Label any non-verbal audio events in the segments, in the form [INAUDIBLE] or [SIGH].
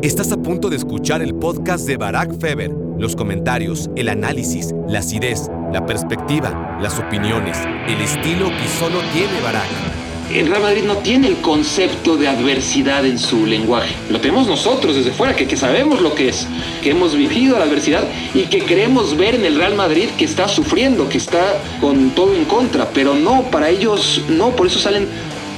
Estás a punto de escuchar el podcast de Barack Feber. Los comentarios, el análisis, la acidez, la perspectiva, las opiniones, el estilo que solo tiene Barack. El Real Madrid no tiene el concepto de adversidad en su lenguaje. Lo tenemos nosotros desde fuera, que, que sabemos lo que es, que hemos vivido la adversidad y que queremos ver en el Real Madrid que está sufriendo, que está con todo en contra. Pero no, para ellos no, por eso salen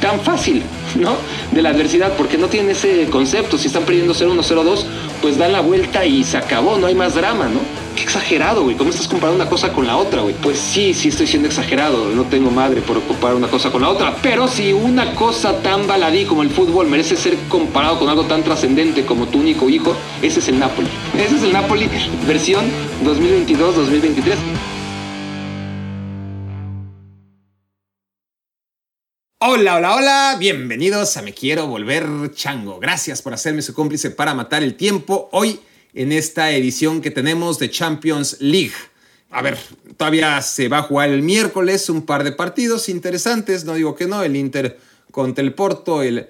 tan fácil, ¿no? De la adversidad, porque no tienen ese concepto. Si están perdiendo 0-1, 0-2, pues dan la vuelta y se acabó, no hay más drama, ¿no? Qué exagerado, güey. ¿Cómo estás comparando una cosa con la otra, güey? Pues sí, sí estoy siendo exagerado. No tengo madre por comparar una cosa con la otra. Pero si una cosa tan baladí como el fútbol merece ser comparado con algo tan trascendente como tu único hijo, ese es el Napoli. Ese es el Napoli versión 2022-2023. Hola, hola, hola, bienvenidos a Me Quiero Volver Chango. Gracias por hacerme su cómplice para matar el tiempo hoy en esta edición que tenemos de Champions League. A ver, todavía se va a jugar el miércoles un par de partidos interesantes, no digo que no, el Inter contra el Porto, el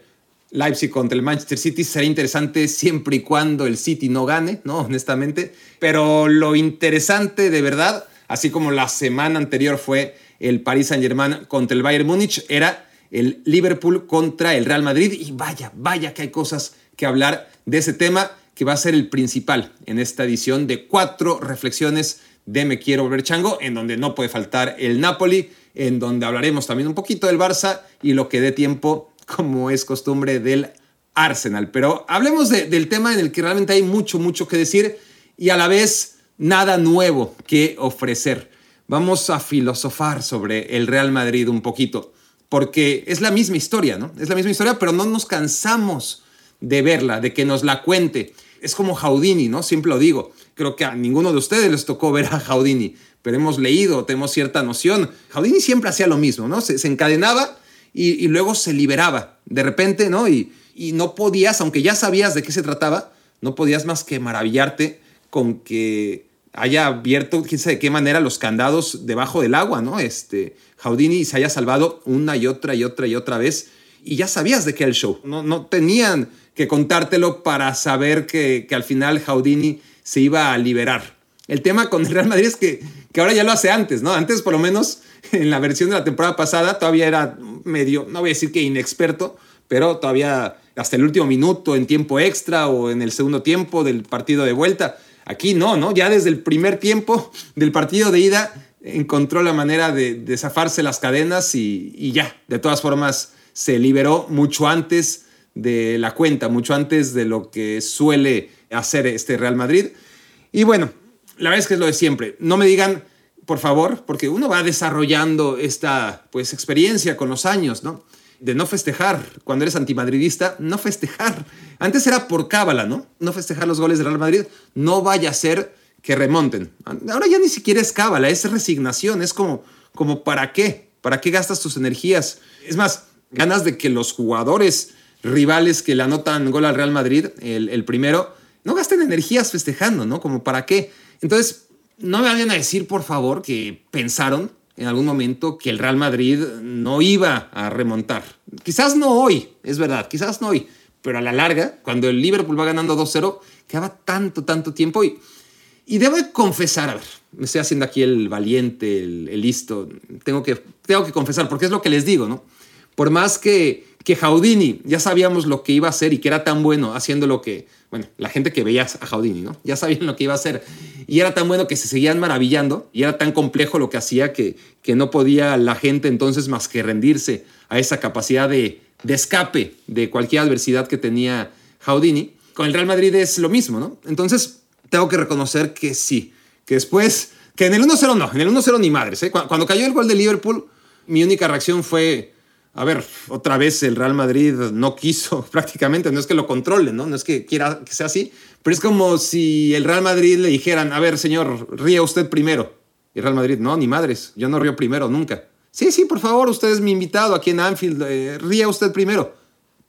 Leipzig contra el Manchester City será interesante siempre y cuando el City no gane, ¿no? Honestamente. Pero lo interesante de verdad, así como la semana anterior fue el Paris Saint-Germain contra el Bayern Múnich, era el Liverpool contra el Real Madrid. Y vaya, vaya que hay cosas que hablar de ese tema que va a ser el principal en esta edición de cuatro reflexiones de Me Quiero Volver Chango, en donde no puede faltar el Napoli, en donde hablaremos también un poquito del Barça y lo que dé tiempo, como es costumbre, del Arsenal. Pero hablemos del tema en el que realmente hay mucho, mucho que decir y a la vez nada nuevo que ofrecer. Vamos a filosofar sobre el Real Madrid un poquito porque es la misma historia, ¿no? Es la misma historia, pero no nos cansamos de verla, de que nos la cuente. Es como Houdini, ¿no? Siempre lo digo. Creo que a ninguno de ustedes les tocó ver a Houdini, pero hemos leído, tenemos cierta noción. Houdini siempre hacía lo mismo, ¿no? Se, encadenaba y, luego se liberaba de repente, ¿no? Y, y no podías, aunque ya sabías de qué se trataba, no podías más que maravillarte con que haya abierto, quién sabe de qué manera, los candados debajo del agua, ¿no? Este, Houdini se haya salvado una y otra y otra y otra vez y ya sabías de qué era el show. No, no tenían que contártelo para saber que, que, al final Houdini se iba a liberar. El tema con el Real Madrid es que, que ahora ya lo hace antes, ¿no? Antes, por lo menos, en la versión de la temporada pasada, todavía era medio, no voy a decir que inexperto, pero todavía hasta el último minuto, en tiempo extra o en el segundo tiempo del partido de vuelta, Aquí no, ¿no? Ya desde el primer tiempo del partido de ida encontró la manera de, zafarse las cadenas y, ya, de todas formas, se liberó mucho antes de la cuenta, mucho antes de lo que suele hacer este Real Madrid. Y bueno, la verdad es que es lo de siempre. No me digan, por favor, porque uno va desarrollando esta pues, experiencia con los años, ¿no? De no festejar. Cuando eres antimadridista, no festejar. Antes era por cábala, ¿no? No festejar los goles del Real Madrid. No vaya a ser que remonten. Ahora ya ni siquiera es cábala, es resignación. Es como, como ¿para qué? ¿Para qué gastas tus energías? Es más, ganas de que los jugadores rivales que le anotan gol al Real Madrid, el, el primero, no gasten energías festejando, ¿no? Como ¿para qué? Entonces, no me vayan a decir, por favor, que pensaron en algún momento que el Real Madrid no iba a remontar. Quizás no hoy, es verdad, quizás no hoy, pero a la larga, cuando el Liverpool va ganando 2-0, quedaba tanto, tanto tiempo y, y debo confesar, a ver, me estoy haciendo aquí el valiente, el, listo, tengo que, tengo que confesar, porque es lo que les digo, ¿no? Por más que, que Houdini ya sabíamos lo que iba a hacer y que era tan bueno haciendo lo que, bueno, la gente que veía a Houdini, ¿no? Ya sabían lo que iba a hacer y era tan bueno que se seguían maravillando y era tan complejo lo que hacía que, que no podía la gente entonces más que rendirse a esa capacidad de, de escape de cualquier adversidad que tenía Houdini. Con el Real Madrid es lo mismo, ¿no? Entonces tengo que reconocer que sí, que después, que en el 1-0 no, en el 1-0 ni madres, ¿eh? Cuando cayó el gol de Liverpool, mi única reacción fue a ver, otra vez el Real Madrid no quiso [LAUGHS] prácticamente, no es que lo controle, ¿no? No es que quiera que sea así, pero es como si el Real Madrid le dijeran, a ver, señor, ría usted primero. Y Real Madrid, no, ni madres, yo no río primero, nunca. Sí, sí, por favor, usted es mi invitado aquí en Anfield, eh, ría usted primero.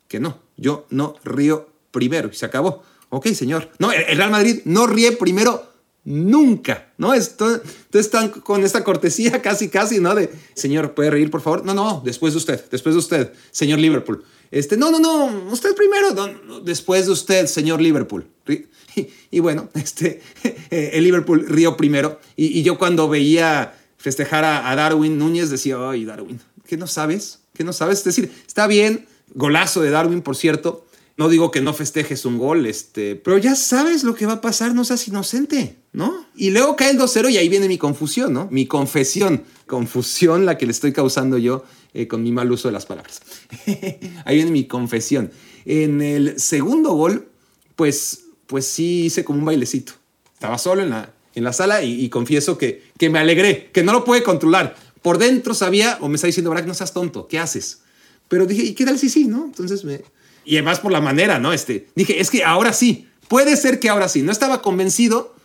Que no, yo no río primero y se acabó. Ok, señor. No, el Real Madrid no ríe primero Nunca, ¿no? Entonces están con esta cortesía [LAUGHS] casi, casi, ¿no? De, señor, ¿puede reír, por favor? No, no, después de usted, después de usted, señor Liverpool. Este, no, no, no, usted primero, después de usted, señor Liverpool. Y, bueno, [LAUGHS] este, [LAUGHS] el Liverpool río primero. Y, yo cuando veía festejar a, Darwin Núñez decía, ay, Darwin, ¿qué no sabes? ¿Qué no sabes? Es decir, está bien, golazo de Darwin, por cierto. No digo que no festejes un gol, este, pero ya sabes lo que va a pasar, no seas inocente, ¿no? Y luego cae el 2-0 y ahí viene mi confusión, ¿no? Mi confesión, confusión la que le estoy causando yo eh, con mi mal uso de las palabras. [LAUGHS] ahí viene mi confesión. En el segundo gol, pues pues sí hice como un bailecito. Estaba solo en la, en la sala y, confieso que, que me alegré, que no lo puede controlar. Por dentro sabía, o me está diciendo, Brack, no seas tonto, ¿qué haces? Pero dije, ¿y qué tal si sí, no? Entonces me... Y además por la manera, ¿no? Este, dije, es que ahora sí, puede ser que ahora sí. No estaba convencido,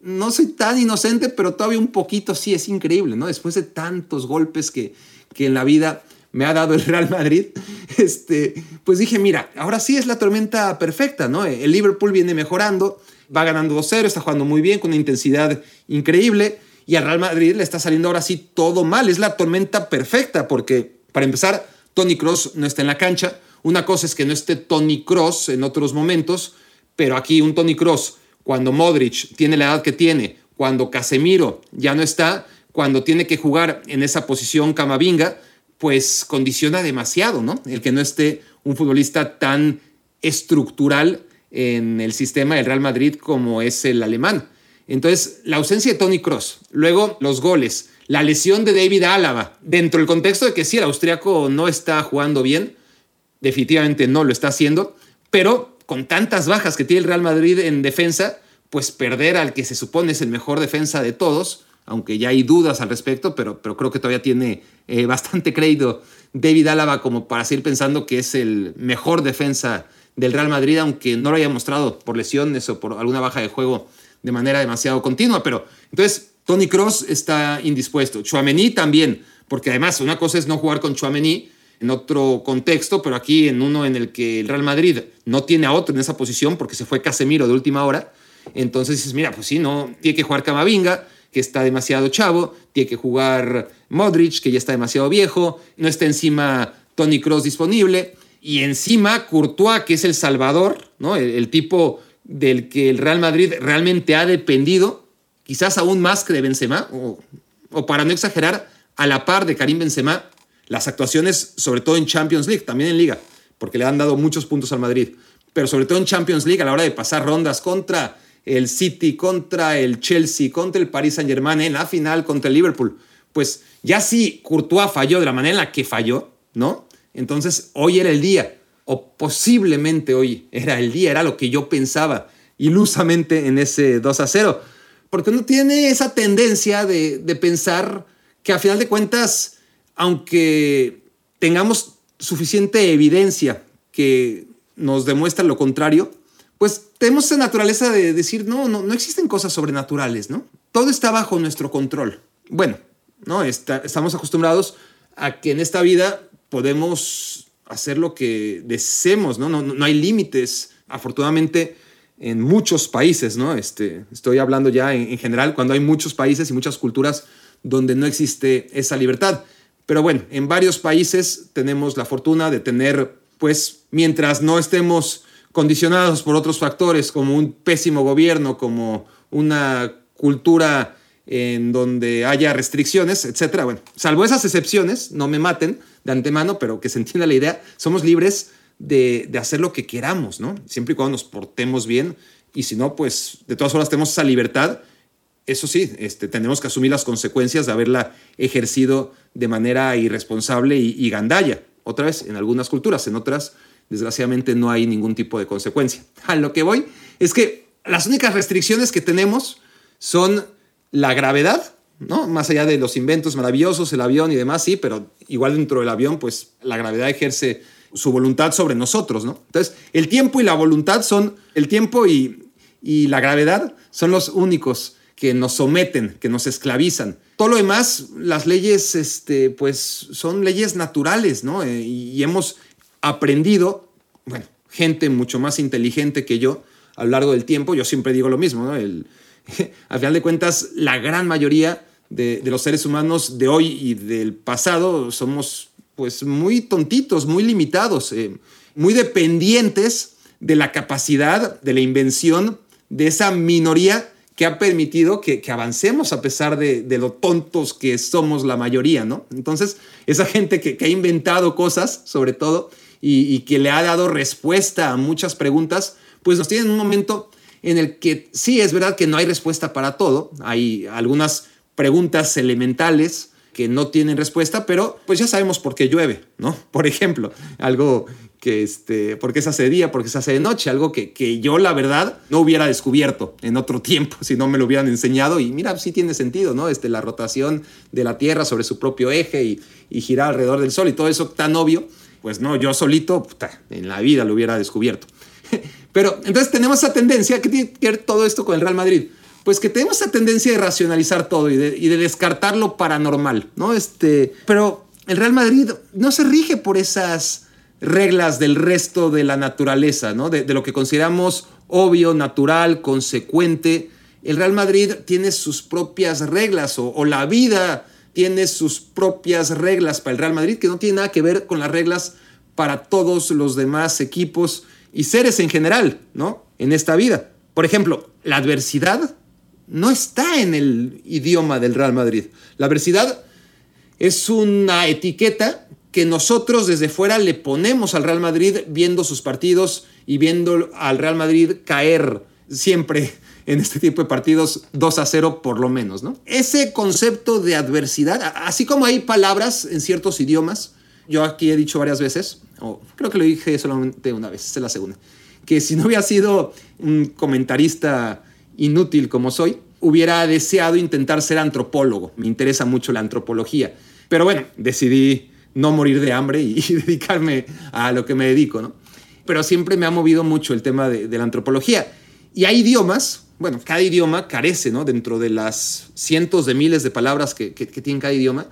no soy tan inocente, pero todavía un poquito sí, es increíble, ¿no? Después de tantos golpes que, que en la vida me ha dado el Real Madrid, [LAUGHS] este, pues dije, mira, ahora sí es la tormenta perfecta, ¿no? El Liverpool viene mejorando, va ganando 2-0, está jugando muy bien, con una intensidad increíble, y al Real Madrid le está saliendo ahora sí todo mal, es la tormenta perfecta, porque para empezar, Tony Cross no está en la cancha, una cosa es que no esté Tony Cross en otros momentos, pero aquí un Tony Cross, cuando Modric tiene la edad que tiene, cuando Casemiro ya no está, cuando tiene que jugar en esa posición Camavinga, pues condiciona demasiado, ¿no? El que no esté un futbolista tan estructural en el sistema del Real Madrid como es el alemán. Entonces, la ausencia de Tony Cross, luego los goles, la lesión de David Álava, dentro del contexto de que sí, el austriaco no está jugando bien, definitivamente no lo está haciendo, pero con tantas bajas que tiene el Real Madrid en defensa, pues perder al que se supone es el mejor defensa de todos, aunque ya hay dudas al respecto, pero, pero creo que todavía tiene eh, bastante crédito David Álava como para seguir pensando que es el mejor defensa del Real Madrid, aunque no lo haya mostrado por lesiones o por alguna baja de juego de manera demasiado continua. Pero entonces, Tony Cross está indispuesto. Chouameni también, porque además una cosa es no jugar con Chouameni en otro contexto, pero aquí en uno en el que el Real Madrid no tiene a otro en esa posición porque se fue Casemiro de última hora. Entonces dices, mira, pues sí, no, tiene que jugar Camavinga que está demasiado chavo, tiene que jugar Modric, que ya está demasiado viejo, no está encima Tony Cross disponible, y encima Courtois, que es el salvador, ¿no? el, tipo del que el Real Madrid realmente ha dependido, quizás aún más que de Benzema, o, o para no exagerar, a la par de Karim Benzema, las actuaciones, sobre todo en Champions League, también en Liga, porque le han dado muchos puntos al Madrid, pero sobre todo en Champions League a la hora de pasar rondas contra el City contra el Chelsea, contra el Paris Saint Germain, en la final contra el Liverpool. Pues ya si Courtois falló de la manera en la que falló, ¿no? Entonces hoy era el día, o posiblemente hoy era el día, era lo que yo pensaba ilusamente en ese 2 a 0. Porque uno tiene esa tendencia de, de pensar que a final de cuentas, aunque tengamos suficiente evidencia que nos demuestra lo contrario, pues tenemos esa naturaleza de decir, no, no, no existen cosas sobrenaturales, ¿no? Todo está bajo nuestro control. Bueno, ¿no? estamos acostumbrados a que en esta vida podemos hacer lo que deseemos, ¿no? No, no, hay límites, afortunadamente, en muchos países, ¿no? Este, estoy hablando ya en, en general, cuando hay muchos países y muchas culturas donde no existe esa libertad. Pero bueno, en varios países tenemos la fortuna de tener, pues, mientras no estemos condicionados por otros factores como un pésimo gobierno, como una cultura en donde haya restricciones, etcétera. Bueno, salvo esas excepciones, no me maten de antemano, pero que se entienda la idea, somos libres de, hacer lo que queramos, ¿no? Siempre y cuando nos portemos bien y si no, pues de todas formas tenemos esa libertad. Eso sí, este, tenemos que asumir las consecuencias de haberla ejercido de manera irresponsable y, gandalla. Otra vez, en algunas culturas, en otras desgraciadamente no hay ningún tipo de consecuencia. A lo que voy es que las únicas restricciones que tenemos son la gravedad, ¿no? Más allá de los inventos maravillosos, el avión y demás, sí, pero igual dentro del avión, pues la gravedad ejerce su voluntad sobre nosotros, ¿no? Entonces, el tiempo y la voluntad son, el tiempo y, la gravedad son los únicos que nos someten, que nos esclavizan. Todo lo demás, las leyes, este, pues son leyes naturales, ¿no? Eh, y hemos aprendido, bueno, gente mucho más inteligente que yo a lo largo del tiempo, yo siempre digo lo mismo, ¿no? El, [LAUGHS] al final de cuentas, la gran mayoría de, los seres humanos de hoy y del pasado somos pues muy tontitos, muy limitados, eh, muy dependientes de la capacidad, de la invención de esa minoría que ha permitido que, avancemos a pesar de, lo tontos que somos la mayoría, ¿no? Entonces, esa gente que, ha inventado cosas, sobre todo, y, que le ha dado respuesta a muchas preguntas, pues nos tiene en un momento en el que sí es verdad que no hay respuesta para todo, hay algunas preguntas elementales que no tienen respuesta, pero pues ya sabemos por qué llueve, ¿no? Por ejemplo, algo que este, por qué se hace de día, por qué se hace de noche, algo que, que, yo la verdad no hubiera descubierto en otro [LAUGHS] tiempo si no me lo hubieran enseñado y mira, sí tiene sentido, ¿no? Este, la rotación de la Tierra sobre su propio eje y, y girar alrededor del Sol y todo eso tan obvio, pues no, yo solito puta, en la vida lo hubiera descubierto. [LAUGHS] Pero entonces tenemos esa tendencia, ¿qué tiene que ver todo esto con el Real Madrid? Pues que tenemos esa tendencia de racionalizar todo y de, y de descartar lo paranormal, ¿no? Este, pero el Real Madrid no se rige por esas reglas del resto de la naturaleza, ¿no? de, lo que consideramos obvio, natural, consecuente. El Real Madrid tiene sus propias reglas o, la vida tiene sus propias reglas para el Real Madrid que no tiene nada que ver con las reglas para todos los demás equipos y seres en general, ¿no? En esta vida. Por ejemplo, la adversidad no está en el idioma del Real Madrid. La adversidad es una etiqueta que nosotros desde fuera le ponemos al Real Madrid viendo sus partidos y viendo al Real Madrid caer siempre [LAUGHS] en este tipo de partidos 2 a 0 por lo menos, ¿no? Ese concepto de adversidad, así como hay palabras en ciertos idiomas, yo aquí he dicho varias veces, o creo que lo dije solamente una vez, es la segunda, que si no hubiera sido un comentarista inútil como soy, hubiera deseado intentar ser antropólogo. Me interesa mucho la antropología. Pero bueno, decidí no morir de hambre [LAUGHS] y, dedicarme a lo que me dedico, ¿no? Pero siempre me ha movido mucho el tema de, la antropología. Y hay idiomas, bueno, cada idioma carece, ¿no? Dentro de las cientos de miles de palabras que, que, tiene cada idioma,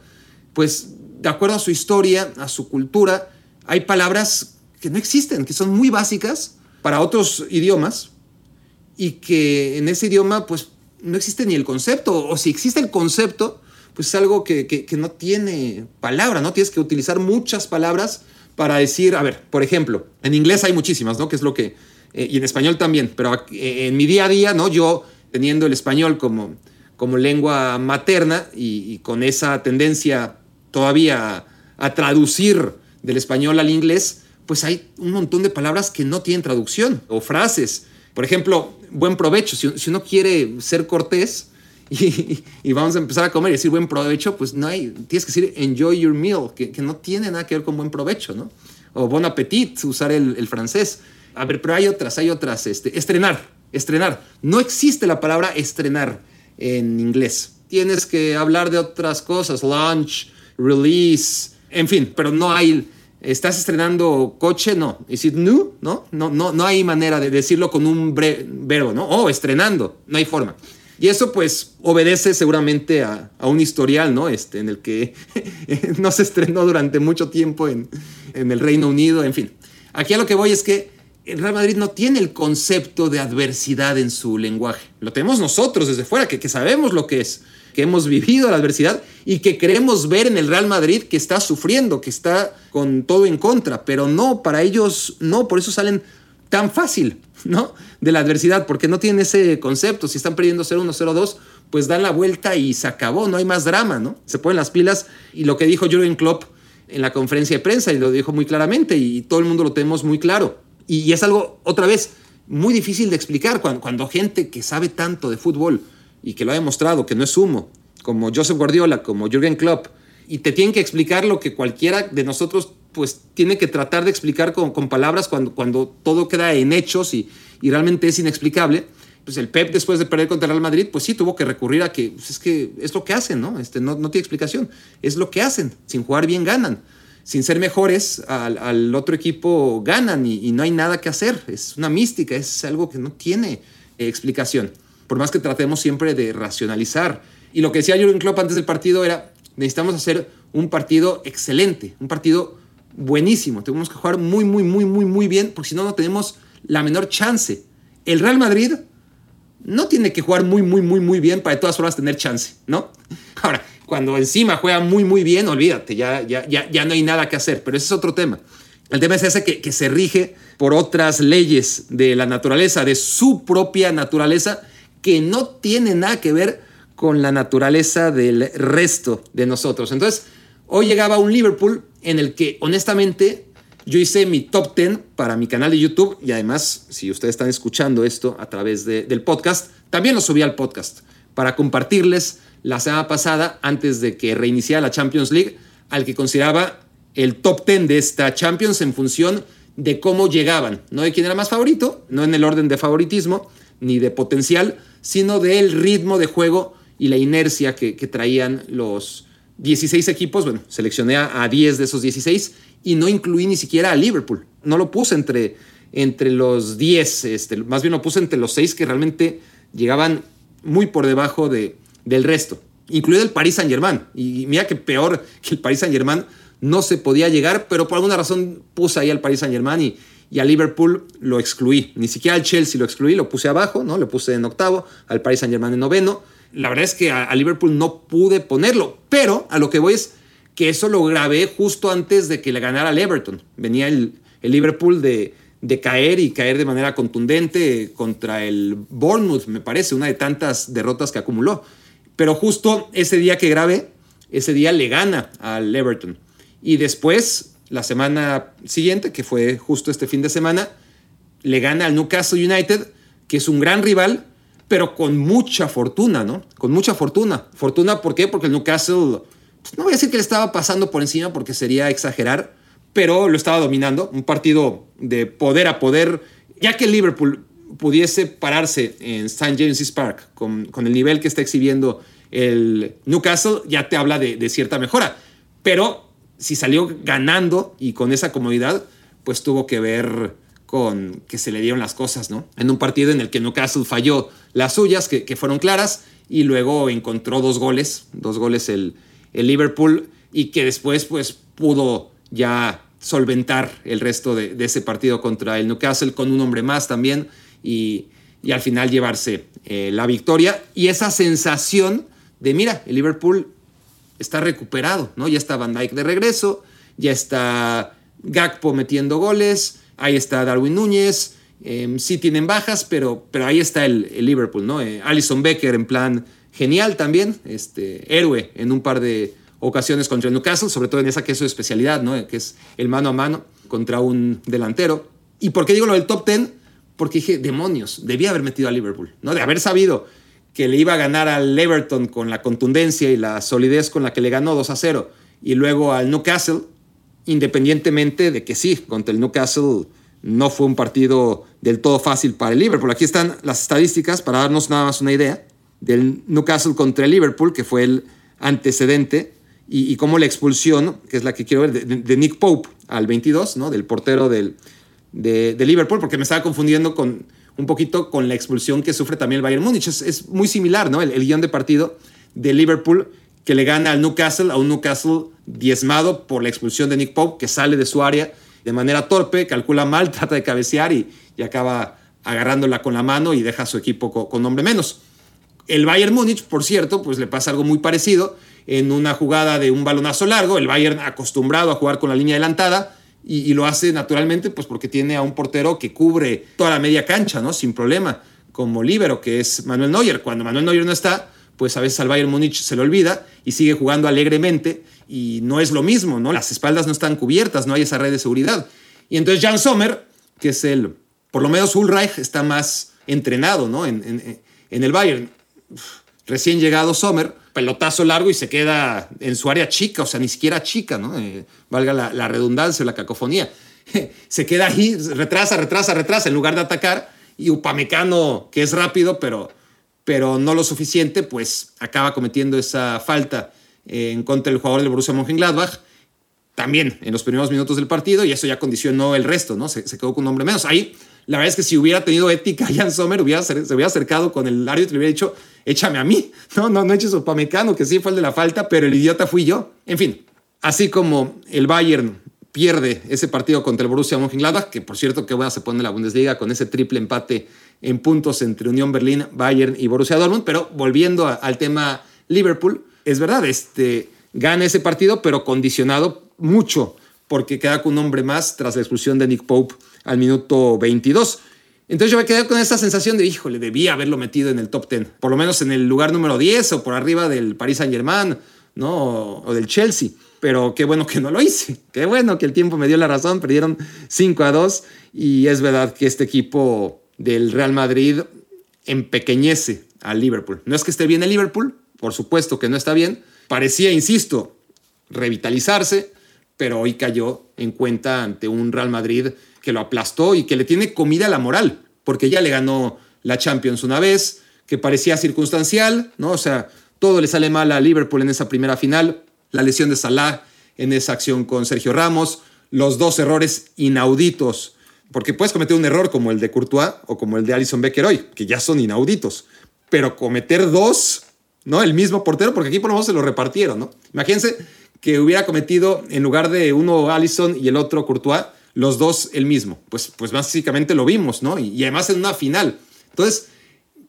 pues de acuerdo a su historia, a su cultura, hay palabras que no existen, que son muy básicas para otros idiomas y que en ese idioma pues no existe ni el concepto, o si existe el concepto, pues es algo que, no tiene palabra, ¿no? Tienes que utilizar muchas palabras para decir, a ver, por ejemplo, en inglés hay muchísimas, ¿no? Que es lo que, eh, y en español también, pero eh, en mi día a día, ¿no? Yo teniendo el español como, como lengua materna y, con esa tendencia todavía a, traducir del español al inglés, pues hay un montón de palabras que no tienen traducción o frases. Por ejemplo, buen provecho. Si, si uno quiere ser cortés, [LAUGHS] y, vamos a empezar a comer y decir buen provecho, pues no hay, tienes que decir enjoy your meal, que, no tiene nada que ver con buen provecho, ¿no? O bon appetit, usar el, francés. A ver, pero hay otras, hay otras. Este, estrenar, estrenar. No existe la palabra estrenar en inglés. Tienes que hablar de otras cosas, launch, release, en fin, pero no hay ¿Estás estrenando coche? No. ¿Es it new? ¿No? No, no, no hay manera de decirlo con un verbo, ¿no? Oh, estrenando. No hay forma. Y eso pues obedece seguramente a, un historial, ¿no? Este, en el que [LAUGHS] no se estrenó durante mucho tiempo en, el Reino Unido, en fin. Aquí a lo que voy es que el Real Madrid no tiene el concepto de adversidad en su lenguaje. Lo tenemos nosotros desde fuera, que, que sabemos lo que es, que hemos vivido la adversidad y que queremos ver en el Real Madrid que está sufriendo, que está con todo en contra, pero no, para ellos no, por eso salen tan fácil, ¿no? De la adversidad, porque no tienen ese concepto. Si están perdiendo 0-1, 0-2, pues dan la vuelta y se acabó, no hay más drama, ¿no? Se ponen las pilas y lo que dijo Jürgen Klopp en la conferencia de prensa y lo dijo muy claramente y todo el mundo lo tenemos muy claro. Y, es algo, otra vez, muy difícil de explicar cuando, cuando gente que sabe tanto de fútbol y que lo ha demostrado, que no es humo, como Joseph Guardiola, como Jürgen Klopp, y te tienen que explicar lo que cualquiera de nosotros pues tiene que tratar de explicar con, palabras cuando, cuando todo queda en hechos y, realmente es inexplicable. Pues el Pep después de perder contra el Real Madrid, pues sí tuvo que recurrir a que pues es que es lo que hacen, ¿no? Este, no, no tiene explicación. Es lo que hacen. Sin jugar bien ganan. Sin ser mejores al, otro equipo ganan y, no hay nada que hacer. Es una mística, es algo que no tiene eh, explicación. Por más que tratemos siempre de racionalizar. Y lo que decía Jürgen Klopp antes del partido era, necesitamos hacer un partido excelente, un partido buenísimo. Tenemos que jugar muy, muy, muy, muy, muy bien, porque si no, no tenemos la menor chance. El Real Madrid no tiene que jugar muy, muy, muy, muy bien para de todas formas tener chance, ¿no? [LAUGHS] Ahora, Cuando encima juega muy, muy bien, olvídate, ya, ya, ya, ya no hay nada que hacer. Pero ese es otro tema. El tema es ese que, que se rige por otras leyes de la naturaleza, de su propia naturaleza, que no tiene nada que ver con la naturaleza del resto de nosotros. Entonces, hoy llegaba un Liverpool en el que honestamente yo hice mi top 10 para mi canal de YouTube y además, si ustedes están escuchando esto a través del podcast, también lo subí al podcast para compartirles la semana pasada, antes de que reiniciara la Champions League, al que consideraba el top 10 de esta Champions en función de cómo llegaban, no de quién era más favorito, no en el orden de favoritismo ni de potencial, sino del ritmo de juego y la inercia que, traían los 16 equipos. Bueno, seleccioné a, 10 de esos 16 y no incluí ni siquiera a Liverpool. No lo puse entre, entre los 10, este, más bien lo puse entre los 6 que realmente llegaban muy por debajo de, del resto, incluido el Paris Saint Germain. Y mira que peor que el Paris Saint Germain no se podía llegar, pero por alguna razón puse ahí al Paris Saint Germain y, y a Liverpool lo excluí. Ni siquiera al Chelsea lo excluí, lo puse abajo, ¿no? Lo puse en octavo, al Paris Saint Germain en noveno la verdad es que a, Liverpool no pude ponerlo, pero a lo que voy es que eso lo grabé justo antes de que le ganara al Everton. Venía el, Liverpool de, de, caer y caer de manera contundente contra el Bournemouth, me parece, una de tantas derrotas que acumuló. Pero justo ese día que grabé, ese día le gana al Everton. Y después, la semana siguiente, que fue justo este fin de semana, le gana al Newcastle United, que es un gran rival, pero con mucha fortuna, ¿no? Con mucha fortuna. Fortuna, ¿por qué? Porque el Newcastle, pues, no voy a decir que le estaba pasando por encima porque sería exagerar, pero lo estaba dominando. Un partido de poder a poder, ya que Liverpool pudiese pararse en St. James's Park con, con, el nivel que está exhibiendo el Newcastle, ya te habla de, de cierta mejora. Pero si salió ganando y con esa comodidad, pues tuvo que ver con que se le dieron las cosas, ¿no? En un partido en el que Newcastle falló las suyas, que, fueron claras, y luego encontró dos goles, dos goles el, el, Liverpool, y que después pues pudo ya solventar el resto de, ese partido contra el Newcastle con un hombre más también, y, al final llevarse eh, la victoria. Y esa sensación de, mira, el Liverpool está recuperado, ¿no? Ya está Van Dijk de regreso, ya está Gakpo metiendo goles, Ahí está Darwin Núñez. Em, sí tienen bajas, pero, pero ahí está el, Liverpool, ¿no? Eh, Alison Becker en plan genial también, este, héroe en un par de ocasiones contra el Newcastle, sobre todo en esa que es su especialidad, ¿no? Que es el mano a mano contra un delantero. ¿Y por qué digo lo del top 10? Porque dije, demonios, debía haber metido a Liverpool, ¿no? De haber sabido que le iba a ganar al Everton con la contundencia y la solidez con la que le ganó 2 a 0 y luego al Newcastle, independientemente de que sí, contra el Newcastle no fue un partido del todo fácil para el Liverpool. Aquí están las estadísticas para darnos nada más una idea del Newcastle contra el Liverpool, que fue el antecedente, y, cómo la expulsión, que es la que quiero ver, de, Nick Pope al 22, ¿no? del portero del, de, Liverpool, porque me estaba confundiendo con un poquito con la expulsión que sufre también el Bayern Múnich. Es, muy similar, ¿no? El, el guion de partido de Liverpool que le gana al Newcastle, a un Newcastle diezmado por la expulsión de Nick Pope, que sale de su área de manera torpe, calcula mal, [LAUGHS] trata de cabecear y, acaba agarrándola con la mano y deja a su equipo con, hombre menos. El Bayern Múnich, por cierto, pues le pasa algo muy parecido en una jugada de un balonazo largo, el Bayern acostumbrado a jugar con la línea adelantada y, lo hace naturalmente pues porque tiene a un portero que cubre toda la media cancha, ¿no? Sin problema, como líbero, que es Manuel Neuer. Cuando Manuel Neuer no está, pues a veces al Bayern Múnich se le olvida y sigue jugando alegremente y no es lo mismo, ¿no? Las espaldas no están cubiertas, no hay esa red de seguridad. Y entonces Jan Sommer, que es el, por lo menos Ulreich está más entrenado, ¿no? En, el Bayern. Recién llegado Sommer, pelotazo largo y se queda en su área chica, o sea, ni siquiera chica, ¿no? Eh, valga la, la redundancia, la cacofonía. [LAUGHS] se queda ahí, retrasa, retrasa, retrasa, en lugar de atacar. Y Upamecano, que es rápido, pero pero no lo suficiente, pues acaba cometiendo esa falta en contra del jugador del Borussia Mönchengladbach, también en los primeros minutos del partido, y eso ya condicionó el resto, ¿no? Se, quedó con un hombre menos. Ahí, la verdad es que si hubiera tenido ética, [LAUGHS] Jan Sommer se hubiera acercado con el árbitro y hubiera dicho, échame a mí, no, no, no eches a Pamecano, que sí fue el de la falta, pero el idiota fui yo. En fin, así como el Bayern pierde ese partido contra el Borussia Mönchengladbach, que por cierto que bueno, se pone la Bundesliga con ese triple empate en puntos entre Unión Berlín, Bayern y Borussia Dortmund, pero volviendo al tema Liverpool, es verdad, este, gana ese partido, pero condicionado mucho, porque queda con un hombre más tras la expulsión de Nick Pope al minuto 22. Entonces yo me quedé con esa sensación de, híjole, debía haberlo metido en el top 10, por lo menos en el lugar número 10 o por arriba del Paris Saint Germain, ¿no? O del Chelsea. Pero qué bueno que no lo hice. Qué bueno que el tiempo me dio la razón. Perdieron 5 a 2 y es verdad que este equipo del Real Madrid empequeñece al Liverpool. No es que esté bien el Liverpool, por supuesto que no está bien. Parecía, insisto, revitalizarse, pero hoy cayó en cuenta ante un Real Madrid que lo aplastó y que le tiene comida a la moral, porque ya le ganó la Champions una vez, que parecía circunstancial, ¿no? O sea, todo le sale mal a Liverpool en esa primera final, la lesión de Salah en esa acción con Sergio Ramos, los dos errores inauditos, porque puedes cometer un error como el de Courtois o como el de Alison Becker hoy, que ya son inauditos, pero cometer dos, ¿no? El mismo portero, porque aquí por lo menos se lo repartieron, ¿no? Imagínense que hubiera cometido en lugar de uno Allison y el otro Courtois, los dos el mismo. Pues, pues básicamente lo vimos, ¿no? Y, además en una final. Entonces,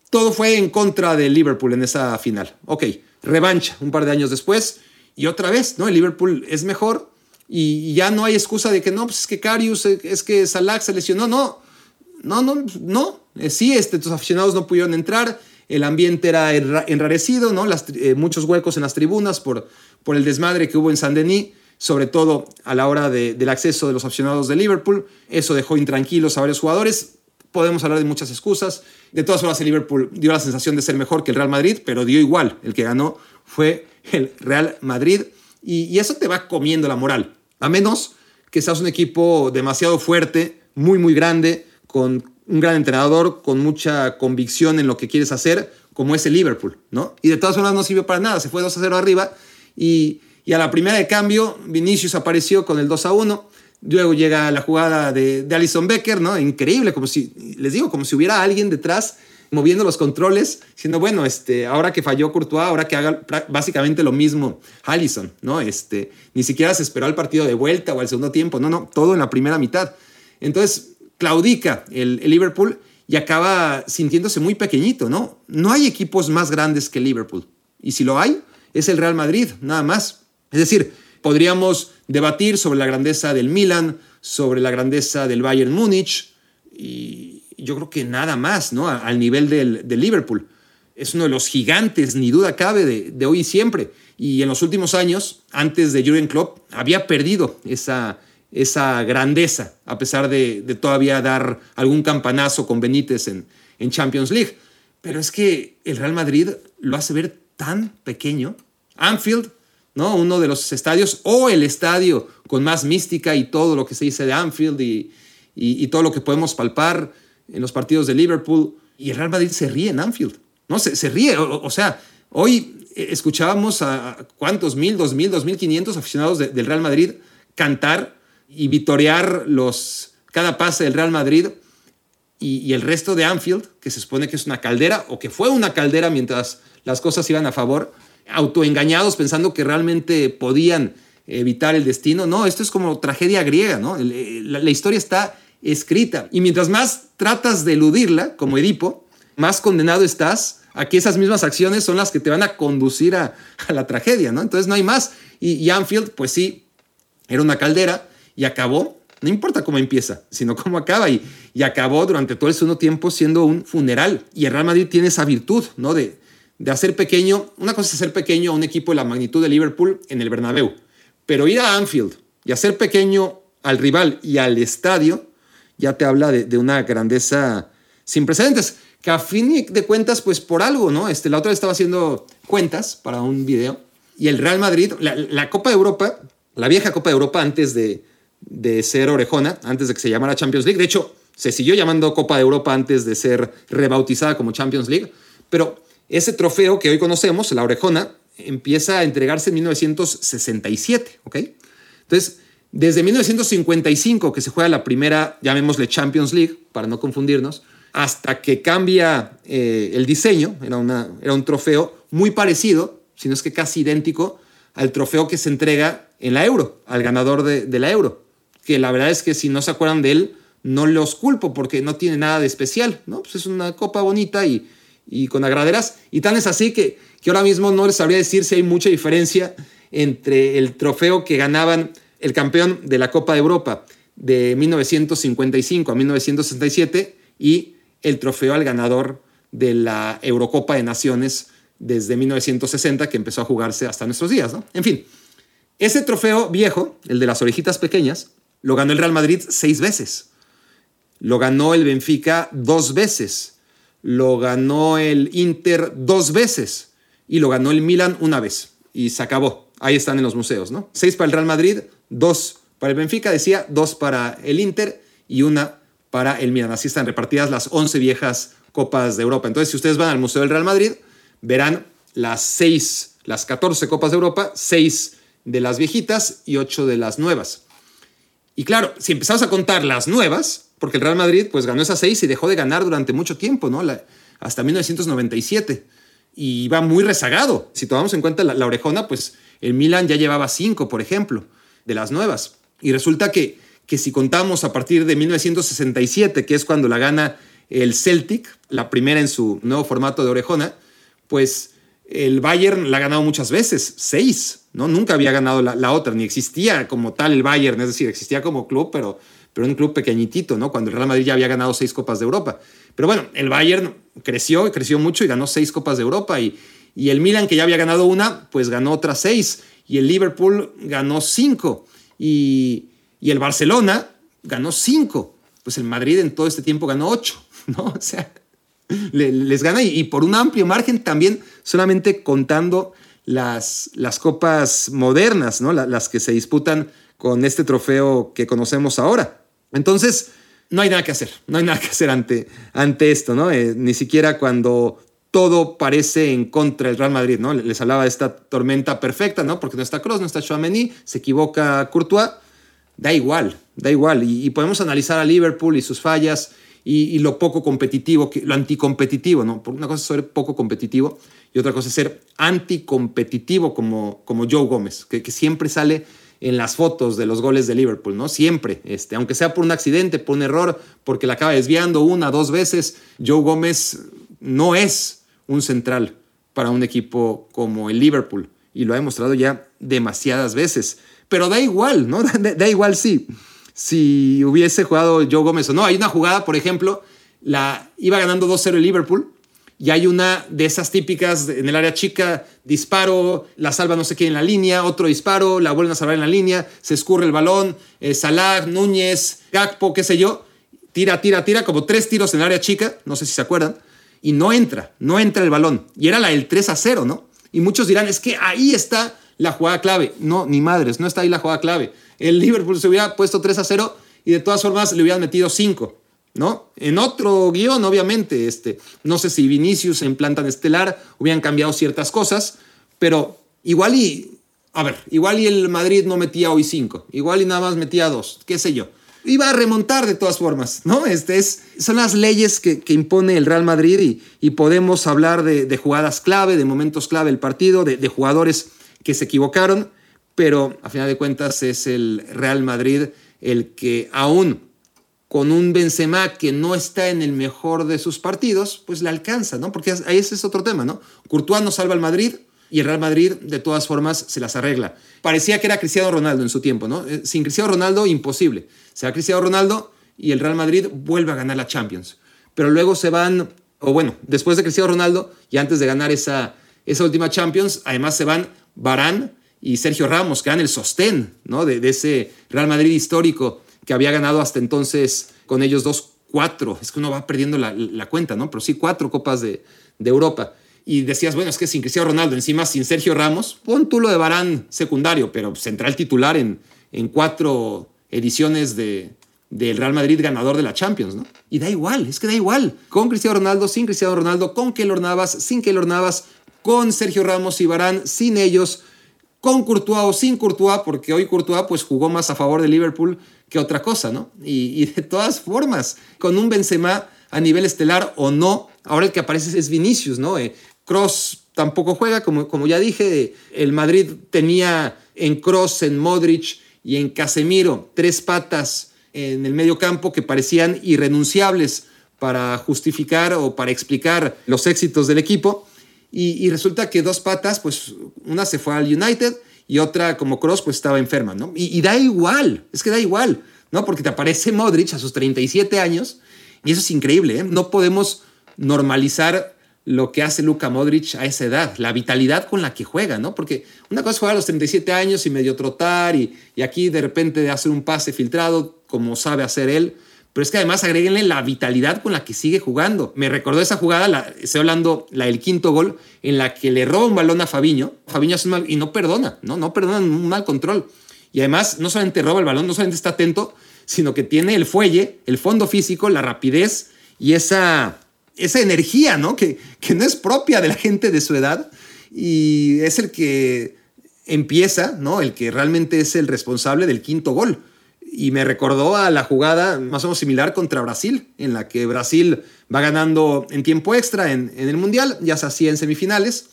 todo fue en contra de Liverpool en esa final. Ok, revancha un par de años después y otra vez, ¿no? El Liverpool es mejor y, ya no hay excusa de que no, pues es que Carius, eh, es que Salah se lesionó. No, no, no, no. Eh, sí, este, tus aficionados no pudieron entrar. El ambiente era enrarecido, ¿no? Las, eh, muchos huecos en las tribunas por, por el desmadre que hubo en San Denis sobre todo a la hora del acceso de los aficionados de Liverpool. Eso dejó intranquilos a varios jugadores. Podemos hablar de muchas excusas. De todas formas, el Liverpool dio la sensación de ser mejor que el Real Madrid, pero dio igual. El que ganó fue el Real Madrid. Y, eso te va comiendo la moral. A menos que seas un equipo demasiado fuerte, muy, muy grande, con un gran entrenador, con mucha convicción en lo que quieres hacer, como es el Liverpool, ¿no? Y de todas formas no sirvió para nada. Se fue 2 a 0 arriba y y a la primera de cambio, Vinicius apareció con el 2 a 1. Luego llega la jugada de, de Alison Becker, ¿no? Increíble, como si, les digo, como si hubiera alguien detrás moviendo los controles, diciendo, bueno, este, ahora que falló Courtois, ahora que haga básicamente lo mismo Allison, ¿no? Este, ni siquiera se esperó al partido de vuelta o al segundo tiempo, no, no, todo en la primera mitad. Entonces, claudica el, el Liverpool y acaba sintiéndose muy pequeñito, ¿no? No hay equipos más grandes que Liverpool. Y si lo hay, es el Real Madrid, nada más. Es decir, podríamos debatir sobre la grandeza del Milan, sobre la grandeza del Bayern Múnich, y yo creo que nada más, ¿no? Al nivel del, Liverpool. Es uno de los gigantes, ni duda cabe, de, hoy y siempre. Y en los últimos años, antes de Jurgen Klopp, había perdido esa, esa grandeza, a pesar de, todavía dar algún campanazo con Benítez en, en Champions League. Pero es que el Real Madrid lo hace ver tan pequeño. Anfield ¿no? Uno de los estadios o el estadio con más mística y todo lo que se dice de Anfield y, y, todo lo que podemos palpar en los partidos de Liverpool. Y el Real Madrid se ríe en Anfield, ¿no? Se, se ríe, o, sea, hoy escuchábamos a cuántos mil, dos mil, dos mil quinientos aficionados del Real Madrid cantar y vitorear los, cada pase del Real Madrid y, y, el resto de Anfield, que se supone que es una caldera o que fue una caldera mientras las cosas iban a favor, autoengañados pensando que realmente podían evitar el destino. No, esto es como tragedia griega, ¿no? La, historia está escrita. Y mientras más tratas de eludirla, como Edipo, más condenado estás a que esas mismas acciones son las que te van a conducir a, la tragedia, ¿no? Entonces no hay más. Y, Anfield, pues sí, era una caldera y acabó. No importa cómo empieza, sino cómo acaba. Y, y acabó durante todo el segundo tiempo siendo un funeral. Y el Real Madrid tiene esa virtud, ¿no? De, de hacer pequeño, una cosa es hacer pequeño a un equipo de la magnitud de Liverpool en el Bernabéu, pero ir a Anfield y hacer pequeño al rival y al estadio ya te habla de, una grandeza sin precedentes, que a fin de cuentas, pues por algo, ¿no? Este, la otra vez estaba haciendo cuentas para un video y el Real Madrid, la, Copa de Europa, la vieja Copa de Europa antes de, de ser orejona, antes de que se llamara Champions League, de hecho, se siguió llamando Copa de Europa antes de ser rebautizada como Champions League, pero ese trofeo que hoy conocemos, la orejona, empieza a entregarse en 1967, ¿ok? Entonces, desde 1955 que se juega la primera, llamémosle Champions League, para no confundirnos, hasta que cambia eh, el diseño, era, una, era un trofeo muy parecido, si no es que casi idéntico, al trofeo que se entrega en la Euro, al ganador de, la Euro, que la verdad es que si no se acuerdan de él, no los culpo porque no tiene nada de especial, ¿no? Pues es una copa bonita y, y con agraderas. Y tan es así que, que ahora mismo no les sabría decir si hay mucha diferencia entre el trofeo que ganaban el campeón de la Copa de Europa de 1955 a 1967 y el trofeo al ganador de la Eurocopa de Naciones desde 1960 que empezó a jugarse hasta nuestros días. ¿no? En fin, ese trofeo viejo, el de las orejitas pequeñas, lo ganó el Real Madrid seis veces. Lo ganó el Benfica dos veces. Lo ganó el Inter dos veces. Y lo ganó el Milan una vez. Y se acabó. Ahí están en los museos, ¿no? Seis para el Real Madrid, dos para el Benfica, decía, dos para el Inter y una para el Milan. Así están repartidas las 11 viejas Copas de Europa. Entonces, si ustedes van al Museo del Real Madrid, verán las seis, las 14 Copas de Europa, seis de las viejitas y ocho de las nuevas. Y claro, si empezamos a contar las nuevas, porque el Real Madrid pues ganó esas seis y dejó de ganar durante mucho tiempo, ¿no? hasta 1997. Y va muy rezagado. Si tomamos en cuenta la, orejona, pues el Milan ya llevaba cinco, por ejemplo, de las nuevas. Y resulta que, que si contamos a partir de 1967, que es cuando la gana el Celtic, la primera en su nuevo formato de orejona, pues el Bayern la ha ganado muchas veces, seis, ¿no? Nunca había ganado la, otra, ni existía como tal el Bayern, es decir, existía como club, pero, pero un club pequeñitito, ¿no? Cuando el Real Madrid ya había ganado seis Copas de Europa. Pero bueno, el Bayern creció, creció mucho y ganó seis Copas de Europa y, y el Milan, que ya había ganado una, pues ganó otras seis y el Liverpool ganó cinco y, y el Barcelona ganó cinco. Pues el Madrid en todo este tiempo ganó ocho, [LAUGHS] ¿no? O sea, les gana y, por un amplio margen también solamente contando las, las copas modernas, ¿no? las que se disputan con este trofeo que conocemos ahora. Entonces, no hay nada que hacer, no hay nada que hacer ante, ante esto, ¿no? Eh, ni siquiera cuando todo parece en contra del Real Madrid, ¿no? Les hablaba de esta tormenta perfecta, ¿no? Porque no está Kroos, no está Chouameni, se equivoca Courtois, da igual, da igual. Y, podemos analizar a Liverpool y sus fallas, y, lo poco competitivo, lo anticompetitivo, ¿no? Una cosa es ser poco competitivo y otra cosa es ser anticompetitivo como, como Joe Gómez, que, que siempre sale en las fotos de los goles de Liverpool, ¿no? Siempre, este, aunque sea por un accidente, por un error, porque la acaba desviando una, dos veces, Joe Gómez no es un central para un equipo como el Liverpool y lo ha demostrado ya demasiadas veces. Pero da igual, ¿no? [LAUGHS] da igual, sí si hubiese jugado Joe Gómez o no. Hay una jugada, por ejemplo, la iba ganando 2-0 el Liverpool y hay una de esas típicas en el área chica, disparo, la salva no sé qué en la línea, otro disparo, la vuelven a salvar en la línea, se escurre el balón, eh, Salah, Núñez, Gakpo, qué sé yo, tira, tira, tira, como tres tiros en el área chica, no sé si se acuerdan, y no entra, no entra el balón. Y era la del 3 a 0, ¿no? Y muchos dirán, es que ahí está la jugada clave. No, ni madres, no está ahí la jugada clave el Liverpool se hubiera puesto 3 a 0 y de todas formas le hubieran metido 5. ¿No? En otro guion, obviamente, este, no sé si Vinicius en planta estelar hubieran cambiado ciertas cosas, pero igual y, a ver, igual y el Madrid no metía hoy 5, igual y nada más metía 2, qué sé yo. Iba a remontar de todas formas, ¿no? Este es, son las leyes que, impone el Real Madrid y, podemos hablar de, jugadas clave, de momentos clave del partido, de, de jugadores que se equivocaron, pero a final de cuentas es el Real Madrid el que aún con un Benzema que no está en el mejor de sus partidos, pues le alcanza, ¿no? Porque ahí ese es otro tema, ¿no? Courtois no salva al Madrid y el Real Madrid de todas formas se las arregla. Parecía que era Cristiano Ronaldo en su tiempo, ¿no? Eh, sin Cristiano Ronaldo, imposible. Se va Cristiano Ronaldo y el Real Madrid vuelve a ganar la Champions. Pero luego se van, o bueno, después de Cristiano Ronaldo y antes de ganar esa, esa última Champions, además se van Barán y Sergio Ramos, que eran el sostén ¿no? de, ese Real Madrid histórico que había ganado hasta entonces con ellos dos, cuatro, es que uno va perdiendo la, cuenta, ¿no? Pero sí, cuatro copas de, Europa. Y decías, bueno, es que sin Cristiano Ronaldo, encima sin Sergio Ramos, pon tú lo de Barán secundario, pero central titular en, en cuatro ediciones de, del Real Madrid ganador de la Champions, ¿no? Y da igual, es que da igual. Con Cristiano Ronaldo, sin Cristiano Ronaldo, con Keylor Navas, sin Keylor Navas, con Sergio Ramos y Barán, sin ellos, con Courtois o sin Courtois, porque hoy Courtois pues jugó más a favor de Liverpool que otra cosa, ¿no? Y, de todas formas, con un Benzema a nivel estelar o no, ahora el que aparece es Vinicius, ¿no? Eh, Cross tampoco juega, como, como ya dije, el Madrid tenía en Cross, en Modric y en Casemiro tres patas en el medio campo que parecían irrenunciables para justificar o para explicar los éxitos del equipo. Y, resulta que dos patas, pues una se fue al United y otra como Cross, pues estaba enferma, ¿no? Y, y da igual, es que da igual, ¿no? Porque te aparece Modric a sus 37 años y eso es increíble, ¿eh? No podemos normalizar lo que hace Luka Modric a esa edad, la vitalidad con la que juega, ¿no? Porque una cosa es jugar a los 37 años y medio trotar y, y aquí de repente hacer un pase filtrado como sabe hacer él, pero es que además agréguenle la vitalidad con la que sigue jugando. Me recordó esa jugada, estoy hablando la del quinto gol, en la que le roba un balón a Fabiño. Fabiño hace un mal y no perdona, ¿no? No perdona un mal control. Y además no solamente roba el balón, no solamente está atento, sino que tiene el fuelle, el fondo físico, la rapidez y esa, esa energía, ¿no? Que, que no es propia de la gente de su edad y es el que empieza, ¿no? El que realmente es el responsable del quinto gol y me recordó a la jugada más o menos similar contra Brasil, en la que Brasil va ganando en tiempo extra en, el Mundial, ya se hacía en semifinales,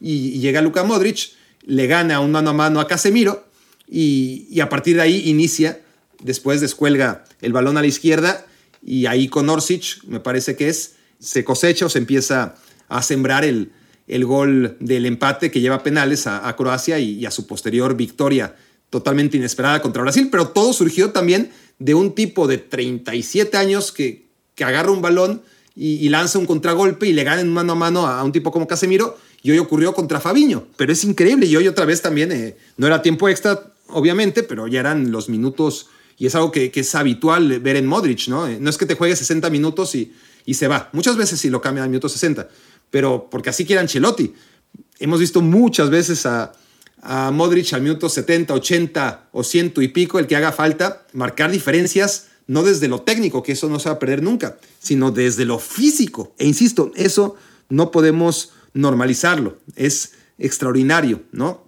y, llega Luka Modric, le gana un mano a mano a Casemiro, y, a partir de ahí inicia, después descuelga el balón a la izquierda, y ahí con Orsic, me parece que es, se cosecha o se empieza a sembrar el, el gol del empate que lleva penales a, Croacia y a su posterior victoria totalmente inesperada contra Brasil, pero todo surgió también de un tipo de 37 años que, que agarra un balón y, lanza un contragolpe y le gana en mano a mano a, un tipo como Casemiro, y hoy ocurrió contra Fabiño, pero es increíble, y hoy otra vez también, eh, no era tiempo extra, obviamente, pero ya eran los minutos, y es algo que, es habitual ver en Modric, ¿no? Eh, no es que te juegue 60 minutos y, y se va, muchas veces sí lo cambian al minuto 60, pero porque así quiere Ancelotti. Hemos visto muchas veces a, a Modric al minuto 70, 80 o ciento y pico, el que haga falta, marcar diferencias no desde lo técnico, que eso no se va a perder nunca, sino desde lo físico. E insisto, eso no podemos normalizarlo, es extraordinario, ¿no?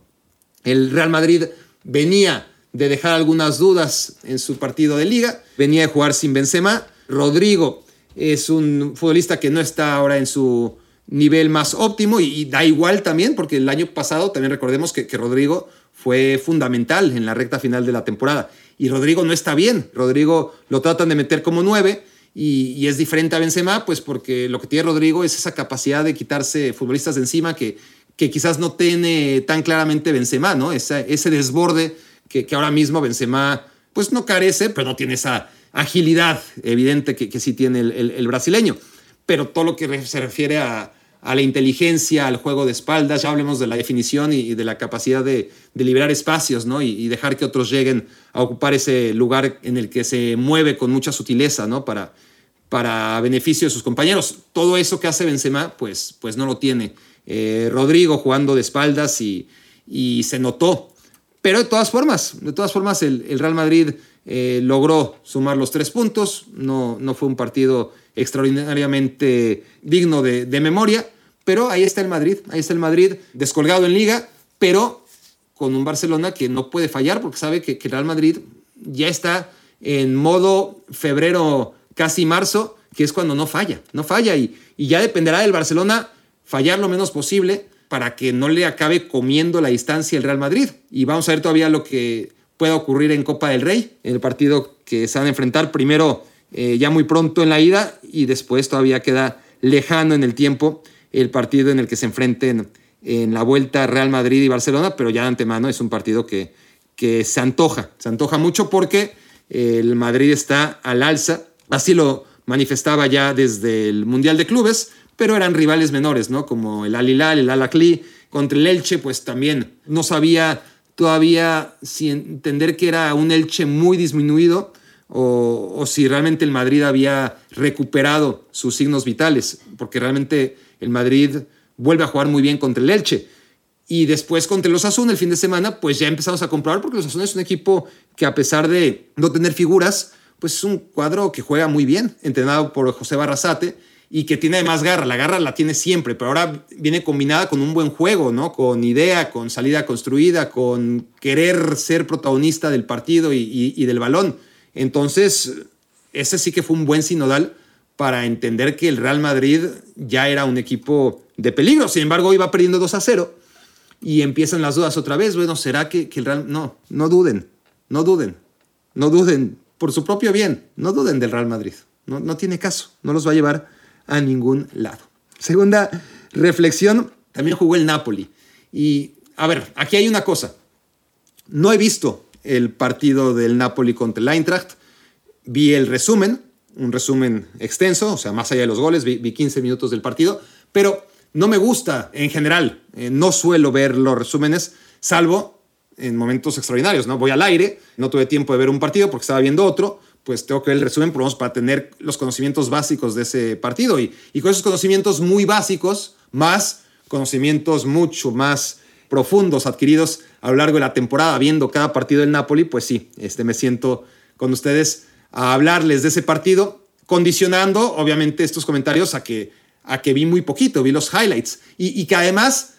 El Real Madrid venía de dejar algunas dudas en su partido de liga, venía de jugar sin Benzema, Rodrigo es un futbolista que no está ahora en su nivel más óptimo y, da igual también porque el año pasado también recordemos que, Rodrigo fue fundamental en la recta final de la temporada y Rodrigo no está bien, Rodrigo lo tratan de meter como nueve y, es diferente a Benzema pues porque lo que tiene Rodrigo es esa capacidad de quitarse futbolistas de encima que, que quizás no tiene tan claramente Benzema, ¿no? Ese, ese desborde que, que ahora mismo Benzema pues no carece, pero no tiene esa agilidad evidente que, que sí tiene el brasileño pero todo lo que se refiere a, la inteligencia, al juego de espaldas, ya hablemos de la definición y, de la capacidad de, liberar espacios, ¿no? Y, dejar que otros lleguen a ocupar ese lugar en el que se mueve con mucha sutileza, ¿no? Para, para beneficio de sus compañeros. Todo eso que hace Benzema, pues, pues no lo tiene. Eh, Rodrigo jugando de espaldas y, se notó. Pero de todas formas, de todas formas, el, Real Madrid eh, logró sumar los tres puntos. No, no fue un partido extraordinariamente digno de, memoria, pero ahí está el Madrid, ahí está el Madrid descolgado en liga, pero con un Barcelona que no puede fallar porque sabe que, el Real Madrid ya está en modo febrero, casi marzo, que es cuando no falla, no falla y, y ya dependerá del Barcelona fallar lo menos posible para que no le acabe comiendo la distancia el Real Madrid. Y vamos a ver todavía lo que pueda ocurrir en Copa del Rey, en el partido que se van a enfrentar primero eh, ya muy pronto en la ida y después todavía queda lejano en el tiempo el partido en el que se enfrenten en la vuelta Real Madrid y Barcelona, pero ya de antemano es un partido que, que se antoja, se antoja mucho porque el Madrid está al alza, así lo manifestaba ya desde el Mundial de Clubes, pero eran rivales menores, ¿no? Como el Al Hilal, el Al Akli, contra el Elche, pues también no sabía todavía si entender que era un Elche muy disminuido, o, si realmente el Madrid había recuperado sus signos vitales, porque realmente el Madrid vuelve a jugar muy bien contra el Elche. Y después contra los Osasuna el fin de semana, pues ya empezamos a comprobar, porque los Osasuna es un equipo que a pesar de no tener figuras, pues es un cuadro que juega muy bien, entrenado por José Barrasate y que tiene además garra. La garra la tiene siempre, pero ahora viene combinada con un buen juego, ¿no? Con idea, con salida construida, con querer ser protagonista del partido y del balón. Entonces, ese sí que fue un buen sinodal para entender que el Real Madrid ya era un equipo de peligro. Sin embargo, iba perdiendo 2 a 0 y empiezan las dudas otra vez. Bueno, ¿será que, el Real... No, no duden, no duden, no duden por su propio bien, no duden del Real Madrid. No, no tiene caso, no los va a llevar a ningún lado. Segunda reflexión, también jugó el Napoli. Y a ver, aquí hay una cosa. No he visto el partido del Napoli contra el Eintracht. Vi el resumen, un resumen extenso, o sea, más allá de los goles, vi, 15 minutos del partido, pero no me gusta en general. Eh, no suelo ver los resúmenes, salvo en momentos extraordinarios, ¿no? Voy al aire, no tuve tiempo de ver un partido porque estaba viendo otro, pues tengo que ver el resumen por menos para tener los conocimientos básicos de ese partido. Y, con esos conocimientos muy básicos, más conocimientos mucho más profundos adquiridos a lo largo de la temporada, viendo cada partido del Napoli, pues sí, este, me siento con ustedes a hablarles de ese partido, condicionando obviamente estos comentarios a que, a que vi muy poquito, vi los highlights. Y que además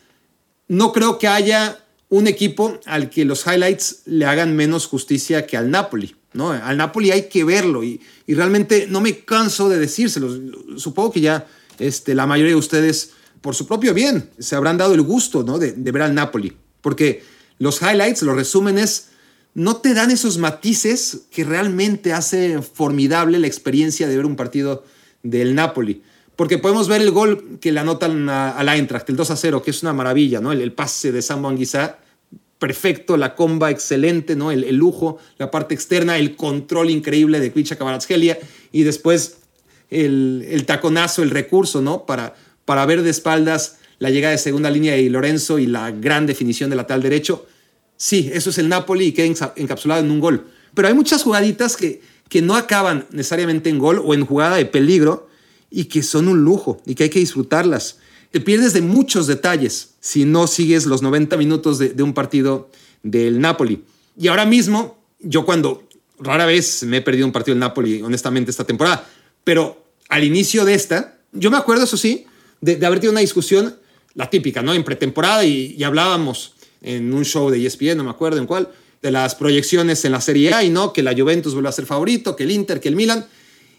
no creo que haya un equipo al que los highlights le hagan menos justicia que al Napoli. ¿No? Al Napoli hay que verlo y, realmente no me canso de decírselo. Supongo que ya este, la mayoría de ustedes, por su propio bien, se habrán dado el gusto ¿no? de, ver al Napoli. Porque los highlights, los resúmenes, no te dan esos matices que realmente hace formidable la experiencia de ver un partido del Napoli. Porque podemos ver el gol que le anotan a, la Eintracht, el 2 a 0, que es una maravilla, ¿no? El, pase de Sam Anguissa, perfecto, la comba excelente, ¿no? El, lujo, la parte externa, el control increíble de Kvicha Kvaratskhelia y después el, taconazo, el recurso, ¿no? Para, para ver de espaldas la llegada de segunda línea de Lorenzo y la gran definición de lateral derecho. Sí, eso es el Napoli y queda encapsulado en un gol. Pero hay muchas jugaditas que, que no acaban necesariamente en gol o en jugada de peligro y que son un lujo y que hay que disfrutarlas. Te pierdes de muchos detalles si no sigues los 90 minutos de, un partido del Napoli. Y ahora mismo, yo cuando rara vez me he perdido un partido del Napoli, honestamente, esta temporada, pero al inicio de esta, yo me acuerdo, eso sí, de, haber tenido una discusión, la típica, ¿no? En pretemporada y, y hablábamos en un show de ESPN, no me acuerdo en cuál, de las proyecciones en la Serie A y no, que la Juventus vuelve a ser favorito, que el Inter, que el Milan.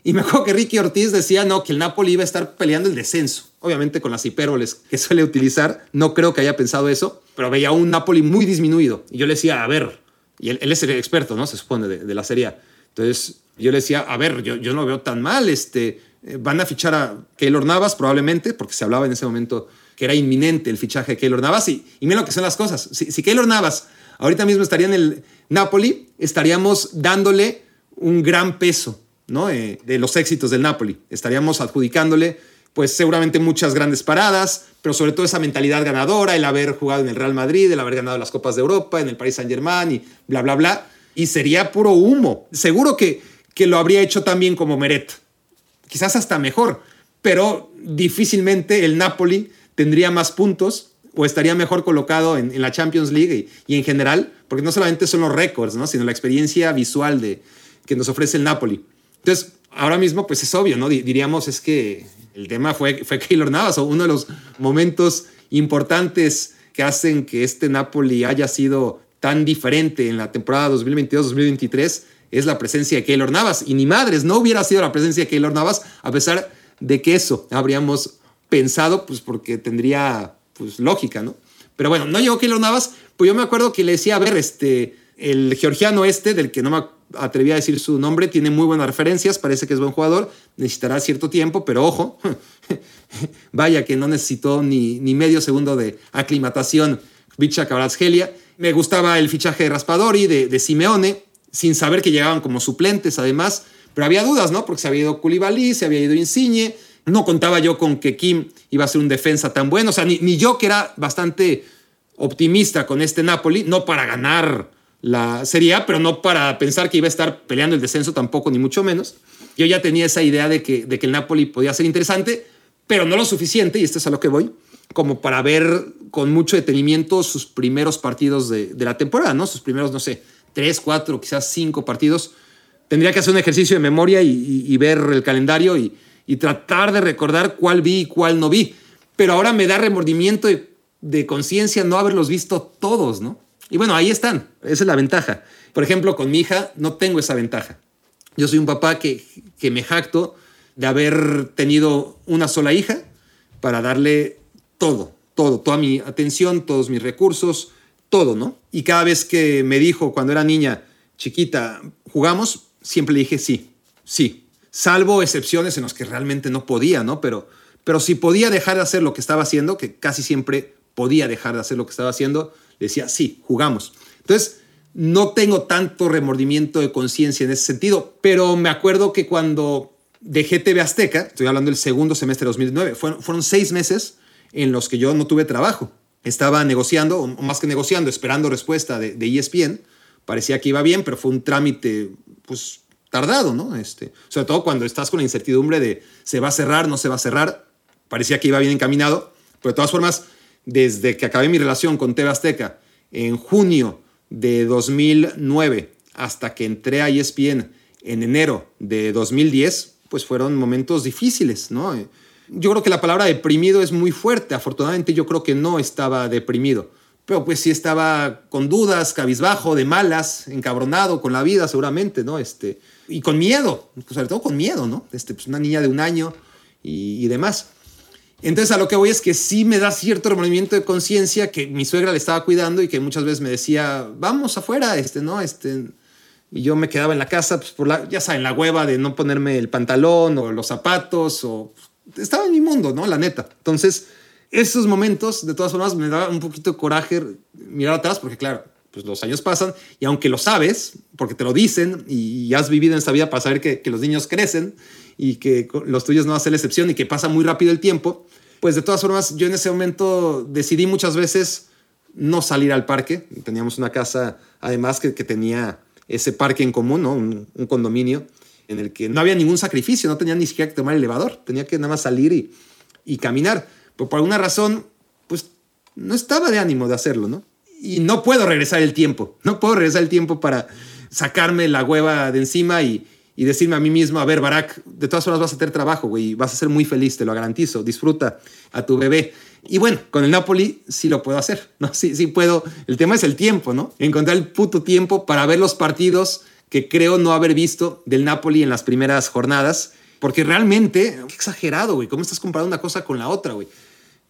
Y me acuerdo que Ricky Ortiz decía, no, que el Napoli iba a estar peleando el descenso. Obviamente con las hipérboles que [LAUGHS] suele utilizar, no creo que haya pensado eso, pero veía un Napoli muy disminuido. Y yo le decía, a ver, y él, es el experto, ¿no? Se supone, de, la Serie. Entonces yo le decía, a ver, yo, no veo tan mal, este, eh, van a fichar a Keylor Navas probablemente, porque se hablaba en ese momento que era inminente el fichaje de Keylor Navas. Y, y mira lo que son las cosas. Si, si Keylor Navas ahorita mismo estaría en el Napoli, estaríamos dándole un gran peso ¿no? Eh, de los éxitos del Napoli. Estaríamos adjudicándole, pues seguramente muchas grandes paradas, pero sobre todo esa mentalidad ganadora, el haber jugado en el Real Madrid, el haber ganado las Copas de Europa, en el Paris Saint Germain y bla, bla, bla. Y sería puro humo. Seguro que, que lo habría hecho también como Meret. Quizás hasta mejor, pero difícilmente el Napoli tendría más puntos o estaría mejor colocado en, la Champions League y, y, en general, porque no solamente son los récords, ¿no? sino la experiencia visual de, que nos ofrece el Napoli. Entonces, ahora mismo, pues es obvio, ¿no? Diríamos es que el tema fue, fue Keylor Navas, o uno de los momentos importantes que hacen que este Napoli haya sido tan diferente en la temporada 2022-2023 es la presencia de Keylor Navas. Y ni madres, no hubiera sido la presencia de Keylor Navas, a pesar de que eso habríamos pensado, pues porque tendría pues, lógica, ¿no? Pero bueno, no llegó Keylor Navas, pues yo me acuerdo que le decía, a ver, este, el georgiano este, del que no me atreví a decir su nombre, tiene muy buenas referencias, parece que es buen jugador, necesitará cierto tiempo, pero ojo, [LAUGHS] vaya que no necesitó ni, ni medio segundo de aclimatación Vicha Kvaratskhelia. Me gustaba el fichaje de Raspadori, de, de Simeone, sin saber que llegaban como suplentes además, pero había dudas, ¿no? Porque se había ido Koulibaly, se había ido Insigne, no contaba yo con que Kim iba a ser un defensa tan bueno, o sea, ni, ni yo que era bastante optimista con este Napoli, no para ganar la Serie pero no para pensar que iba a estar peleando el descenso tampoco, ni mucho menos. Yo ya tenía esa idea de que, de que el Napoli podía ser interesante, pero no lo suficiente, y esto es a lo que voy, como para ver con mucho detenimiento sus primeros partidos de, la temporada, ¿no? Sus primeros, no sé, tres, cuatro, quizás cinco partidos. Tendría que hacer un ejercicio de memoria y, ver el calendario y, y, tratar de recordar cuál vi y cuál no vi. Pero ahora me da remordimiento de, de conciencia no haberlos visto todos, ¿no? Y bueno, ahí están. Esa es la ventaja. Por ejemplo, con mi hija no tengo esa ventaja. Yo soy un papá que, que me jacto de haber tenido una sola hija para darle todo, todo, toda mi atención, todos mis recursos, todo, ¿no? Y cada vez que me dijo cuando era niña, chiquita, jugamos, siempre le dije sí, sí. salvo excepciones en las que realmente no podía, ¿no? Pero, pero si podía dejar de hacer lo que estaba haciendo, que casi siempre podía dejar de hacer lo que estaba haciendo, decía, sí, jugamos. Entonces, no tengo tanto remordimiento de conciencia en ese sentido, pero me acuerdo que cuando dejé TV Azteca, estoy hablando del segundo semestre de 2009, fueron, fueron seis meses en los que yo no tuve trabajo. Estaba negociando, o más que negociando, esperando respuesta de, de ESPN. Parecía que iba bien, pero fue un trámite, pues, tardado, ¿no? Este, sobre todo cuando estás con la incertidumbre de se va a cerrar, no se va a cerrar. Parecía que iba bien encaminado, pero de todas formas, desde que acabé mi relación con TV Azteca en junio de 2009 hasta que entré a ESPN en enero de 2010, pues fueron momentos difíciles, ¿no? Yo creo que la palabra deprimido es muy fuerte. Afortunadamente yo creo que no estaba deprimido. Pero pues sí estaba con dudas, cabizbajo, de malas, encabronado con la vida seguramente, ¿no? Este, y con miedo, sobre todo con miedo, ¿no? Este, pues una niña de un año y demás. Entonces a lo que voy es que sí me da cierto remordimiento de conciencia que mi suegra le estaba cuidando y que muchas veces me decía, vamos afuera, este, ¿no? Este, y yo me quedaba en la casa, pues por la, ya saben, la hueva de no ponerme el pantalón o los zapatos o estaba en mi mundo, ¿no? La neta. Entonces, esos momentos, de todas formas, me daba un poquito de coraje mirar atrás, porque claro, pues los años pasan y aunque lo sabes, porque te lo dicen y has vivido en esta vida para saber que, los niños crecen y que los tuyos no hacen la excepción y que pasa muy rápido el tiempo, pues de todas formas, yo en ese momento decidí muchas veces no salir al parque. Teníamos una casa, además, que, tenía ese parque en común, ¿no? un, condominio en el que no había ningún sacrificio, no tenía ni siquiera que tomar el elevador, tenía que nada más salir y caminar. Pero por alguna razón, pues no estaba de ánimo de hacerlo, ¿no? Y no puedo regresar el tiempo, no puedo regresar el tiempo para sacarme la hueva de encima y, y decirme a mí mismo, a ver, Barack, de todas formas vas a tener trabajo, güey, vas a ser muy feliz, te lo garantizo, disfruta a tu bebé. Y bueno, con el Napoli sí lo puedo hacer, ¿no? Sí, sí puedo. El tema es el tiempo, ¿no? Encontrar el puto tiempo para ver los partidos que creo no haber visto del Napoli en las primeras jornadas, porque realmente, qué exagerado, güey, ¿cómo estás comparando una cosa con la otra, güey?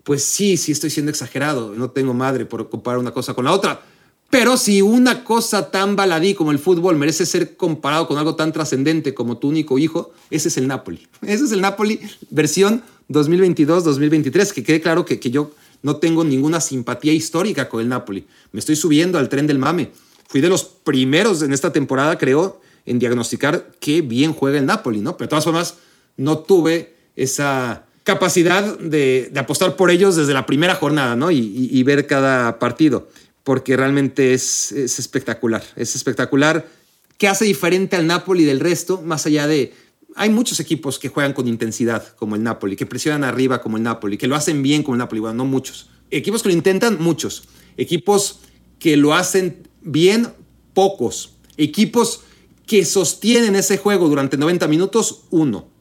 Pues sí, sí estoy siendo exagerado, no tengo madre por comparar una cosa con la otra. Pero si una cosa tan baladí como el fútbol merece ser comparado con algo tan trascendente como tu único hijo, ese es el Napoli. Ese es el Napoli versión 2022-2023. Que quede claro que, que yo no tengo ninguna simpatía histórica con el Napoli. Me estoy subiendo al tren del mame. Fui de los primeros en esta temporada, creo, en diagnosticar qué bien juega el Napoli, ¿no? Pero de todas formas, no tuve esa capacidad de, de apostar por ellos desde la primera jornada, ¿no? Y, ver cada partido porque realmente es, es, espectacular. Es espectacular. ¿Qué hace diferente al Napoli del resto? Más allá de... Hay muchos equipos que juegan con intensidad, como el Napoli, que presionan arriba, como el Napoli, que lo hacen bien, como el Napoli. Bueno, no muchos. Equipos que lo intentan, muchos. Equipos que lo hacen bien, pocos. Equipos que sostienen ese juego durante 90 minutos, uno.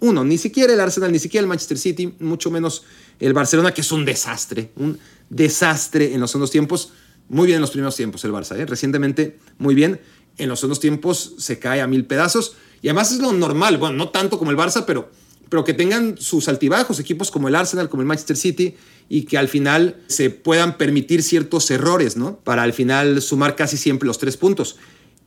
Uno, ni siquiera el Arsenal, ni siquiera el Manchester City, mucho menos el Barcelona, que es un desastre, un desastre en los segundos tiempos muy bien en los primeros tiempos el Barça, ¿eh? recientemente muy bien. En los segundos tiempos se cae a mil pedazos. Y además es lo normal, bueno, no tanto como el Barça, pero, pero que tengan sus altibajos, equipos como el Arsenal, como el Manchester City, y que al final se puedan permitir ciertos errores, ¿no? Para al final sumar casi siempre los tres puntos.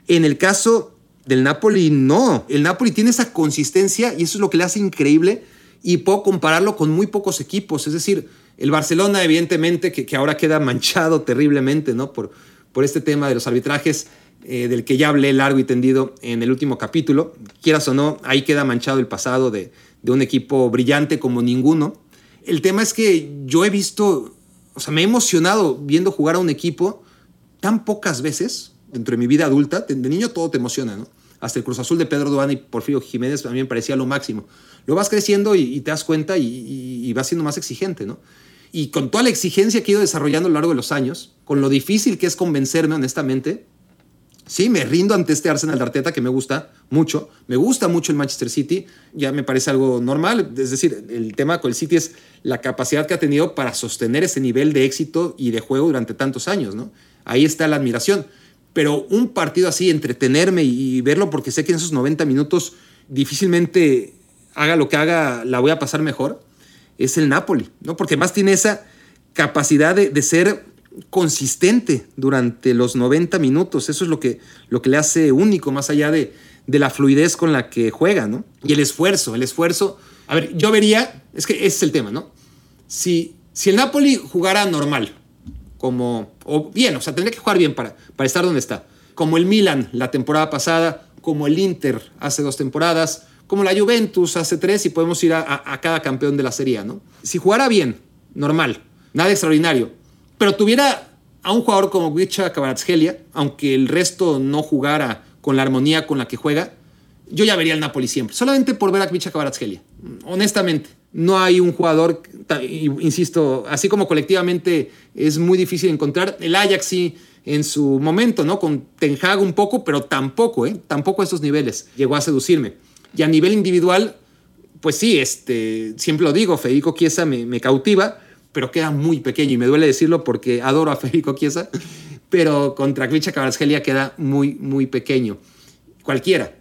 En el caso del Napoli, no. El Napoli tiene esa consistencia y eso es lo que le hace increíble y puedo compararlo con muy pocos equipos. Es decir, el Barcelona, evidentemente, que, que ahora queda manchado terriblemente ¿no? por, por este tema de los arbitrajes, eh, del que ya hablé largo y tendido en el último capítulo. Quieras o no, ahí queda manchado el pasado de, de un equipo brillante como ninguno. El tema es que yo he visto, o sea, me he emocionado viendo jugar a un equipo tan pocas veces dentro de mi vida adulta. De, niño todo te emociona, ¿no? Hasta el Cruz Azul de Pedro Duane y Porfirio Jiménez a mí me parecía lo máximo. Lo vas creciendo y, y te das cuenta y, y, y vas siendo más exigente, ¿no? y con toda la exigencia que he ido desarrollando a lo largo de los años, con lo difícil que es convencerme honestamente, sí, me rindo ante este Arsenal de Arteta que me gusta mucho, me gusta mucho el Manchester City, ya me parece algo normal, es decir, el tema con el City es la capacidad que ha tenido para sostener ese nivel de éxito y de juego durante tantos años, ¿no? Ahí está la admiración, pero un partido así, entretenerme y verlo porque sé que en esos 90 minutos difícilmente haga lo que haga, la voy a pasar mejor es el Napoli, ¿no? Porque más tiene esa capacidad de, de, ser consistente durante los 90 minutos. Eso es lo que, lo que le hace único, más allá de, de la fluidez con la que juega, ¿no? Y el esfuerzo, el esfuerzo. A ver, yo vería, es que ese es el tema, ¿no? Si, si el Napoli jugara normal, como, o bien, o sea, tendría que jugar bien para, para estar donde está, como el Milan la temporada pasada, como el Inter hace dos temporadas, como la Juventus hace tres y podemos ir a, cada campeón de la serie, ¿no? Si jugara bien, normal, nada extraordinario, pero tuviera a un jugador como Wicha Kvaratskhelia, aunque el resto no jugara con la armonía con la que juega, yo ya vería al Napoli siempre, solamente por ver a Wicha Kvaratskhelia, honestamente. No hay un jugador, insisto, así como colectivamente es muy difícil encontrar, el Ajax sí en su momento, ¿no? Con Ten Hag un poco, pero tampoco, ¿eh? Tampoco a esos niveles llegó a seducirme. Y a nivel individual, pues sí, este, siempre lo digo, Federico Chiesa me, cautiva, pero queda muy pequeño y me duele decirlo porque adoro a Federico Chiesa, [LAUGHS] pero contra Klicha Kvaratskhelia queda muy, muy pequeño. Cualquiera.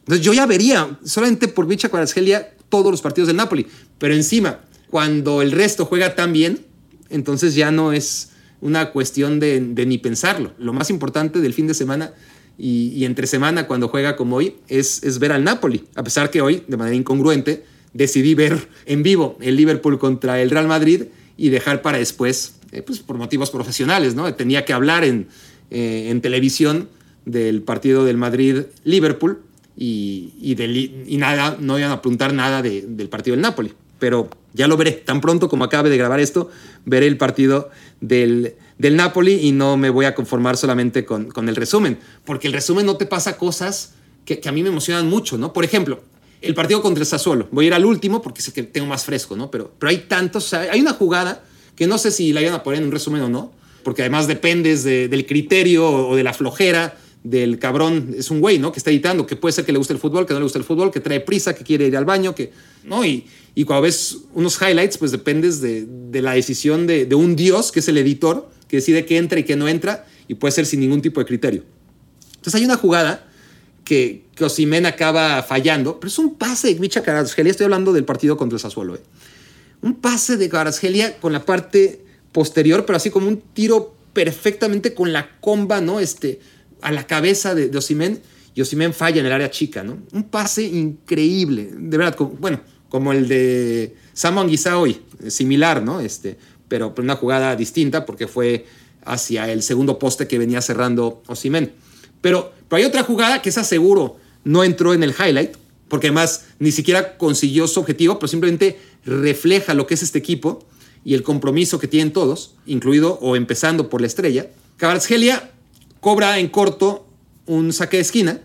Entonces yo ya vería, solamente por Klicha Kvaratskhelia, todos los partidos del Napoli, pero encima, cuando el resto juega tan bien, entonces ya no es una cuestión de, ni pensarlo. Lo más importante del fin de semana y, entre semana cuando juega como hoy es, es ver al Napoli, a pesar que hoy, de manera incongruente, decidí ver en vivo el Liverpool contra el Real Madrid y dejar para después, eh, pues por motivos profesionales, ¿no? Tenía que hablar en, eh, en televisión del partido del Madrid-Liverpool y, y, nada, no iban a apuntar nada del partido del Napoli. Pero ya lo veré, tan pronto como acabe de grabar esto, veré el partido del, del Napoli y no me voy a conformar solamente con, con el resumen, porque el resumen no te pasa cosas que, que, a mí me emocionan mucho, ¿no? Por ejemplo, el partido contra el Sassuolo, voy a ir al último porque sé que tengo más fresco, ¿no? Pero, pero hay tantos, hay una jugada que no sé si la iban a poner en un resumen o no, porque además dependes del criterio o de la flojera del cabrón, es un güey, ¿no? Que está editando, que puede ser que le guste el fútbol, que no le guste el fútbol, que trae prisa, que quiere ir al baño, que, ¿no? Y, y cuando ves unos highlights, pues dependes de, de la decisión de, de, un dios, que es el editor, que decide qué entra y qué no entra, y puede ser sin ningún tipo de criterio. Entonces hay una jugada que, que Osimen acaba fallando, pero es un pase de Micha Carasgelia, estoy hablando del partido contra el Sassuolo, ¿eh? Un pase de Carasgelia con la parte posterior, pero así como un tiro perfectamente con la comba, ¿no? Este, a la cabeza de, Osimen, y Osimen falla en el área chica, ¿no? Un pase increíble, de verdad, bueno, como el de Samuel Anguissa hoy, similar, ¿no? Este, pero una jugada distinta porque fue hacia el segundo poste que venía cerrando Osimen. Pero, pero hay otra jugada que esa seguro no entró en el highlight, porque además ni siquiera consiguió su objetivo, pero simplemente refleja lo que es este equipo y el compromiso que tienen todos, incluido o empezando por la estrella. Cabarzgelia cobra en corto un saque de esquina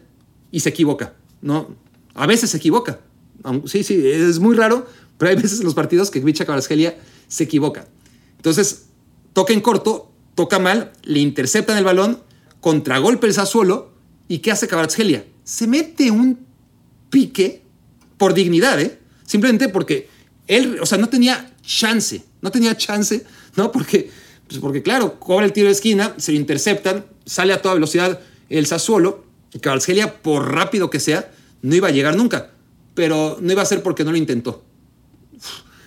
y se equivoca, ¿no? A veces se equivoca, Sí, sí, es muy raro, pero hay veces en los partidos que Gvicha Kvaratskhelia se equivoca. Entonces, toca en corto, toca mal, le interceptan el balón, contragolpe el Sassuolo, ¿y qué hace Kvaratskhelia? Se mete un pique por dignidad, ¿eh? Simplemente porque él, o sea, no tenía chance, no tenía chance, ¿no? Porque, pues porque claro, cobra el tiro de esquina, se lo interceptan, sale a toda velocidad el Sassuolo, Kvaratskhelia, por rápido que sea, no iba a llegar nunca pero no iba a ser porque no lo intentó.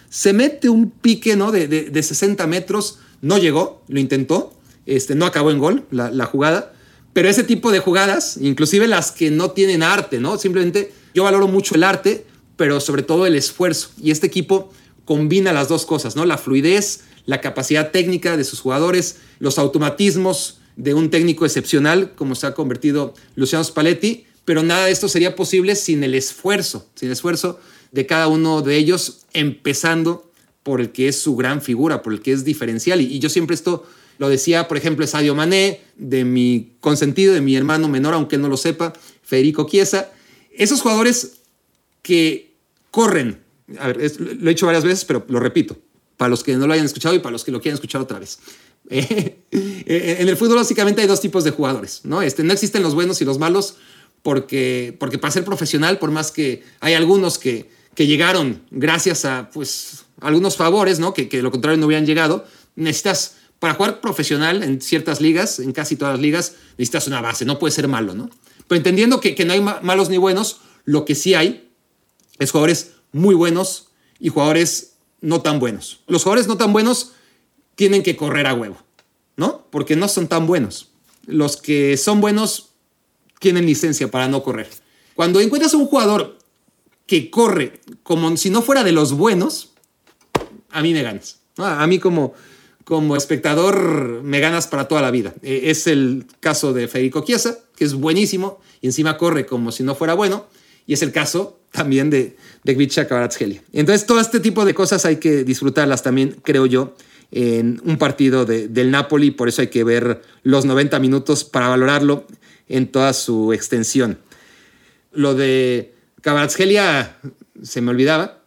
Se mete un pique ¿no? de, de, 60 metros, no llegó, lo intentó, este, no acabó en gol la, la, jugada, pero ese tipo de jugadas, inclusive las que no tienen arte, ¿no? simplemente yo valoro mucho el arte, pero sobre todo el esfuerzo, y este equipo combina las dos cosas, ¿no? la fluidez, la capacidad técnica de sus jugadores, los automatismos de un técnico excepcional como se ha convertido Luciano Spalletti, pero nada de esto sería posible sin el esfuerzo, sin el esfuerzo de cada uno de ellos, empezando por el que es su gran figura, por el que es diferencial. Y, yo siempre esto lo decía, por ejemplo, Sadio Mané, de mi consentido, de mi hermano menor, aunque no lo sepa, Federico Chiesa. Esos jugadores que corren, lo he dicho varias veces, pero lo repito, para los que no lo hayan escuchado y para los que lo quieran escuchar otra vez. [LAUGHS] en el fútbol básicamente hay dos tipos de jugadores, ¿no? Este, no existen los buenos y los malos, porque, porque para ser profesional, por más que hay algunos que, que llegaron gracias a pues, algunos favores, ¿no? que, que lo contrario no hubieran llegado, necesitas, para jugar profesional en ciertas ligas, en casi todas las ligas, necesitas una base, no puede ser malo, ¿no? Pero entendiendo que, que no hay malos ni buenos, lo que sí hay es jugadores muy buenos y jugadores no tan buenos. Los jugadores no tan buenos tienen que correr a huevo, ¿no? Porque no son tan buenos. Los que son buenos tienen licencia para no correr. Cuando encuentras un jugador que corre como si no fuera de los buenos, a mí me ganas. A mí como, como espectador me ganas para toda la vida. E, es el caso de Federico Chiesa, que es buenísimo y encima corre como si no fuera bueno. Y es el caso también de, de Gvicha Entonces, todo este tipo de cosas hay que disfrutarlas también, creo yo, en un partido del Napoli. Por eso hay que ver los 90 minutos para valorarlo en toda su extensión. Lo de Kvaratskhelia se me olvidaba.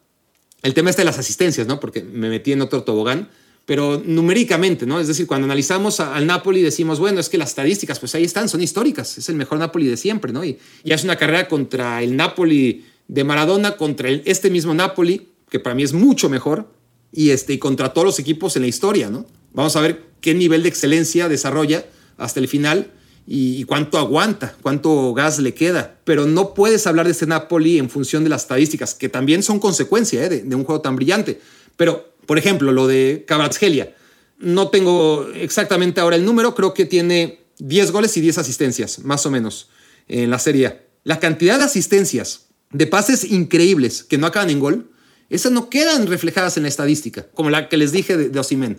El tema está de las asistencias, ¿no? Porque me metí en otro tobogán pero numéricamente, ¿no? Es decir, cuando analizamos al Napoli decimos, bueno, es que las estadísticas, pues ahí están, son históricas, es el mejor Napoli de siempre, ¿no? Y, una carrera contra el Napoli de Maradona, contra este mismo Napoli, que para mí es mucho mejor, y, este, y contra todos los equipos en la historia, ¿no? Vamos a ver qué nivel de excelencia desarrolla hasta el final y, cuánto aguanta, cuánto gas le queda. Pero no puedes hablar de este Napoli en función de las estadísticas, que también son consecuencia ¿eh? de, un juego tan brillante. Pero por ejemplo, lo de Cabratsgelia. No tengo exactamente ahora el número, creo que tiene 10 goles y 10 asistencias, más o menos, en la serie. La cantidad de asistencias, de pases increíbles que no acaban en gol, esas no quedan reflejadas en la estadística, como la que les dije de, de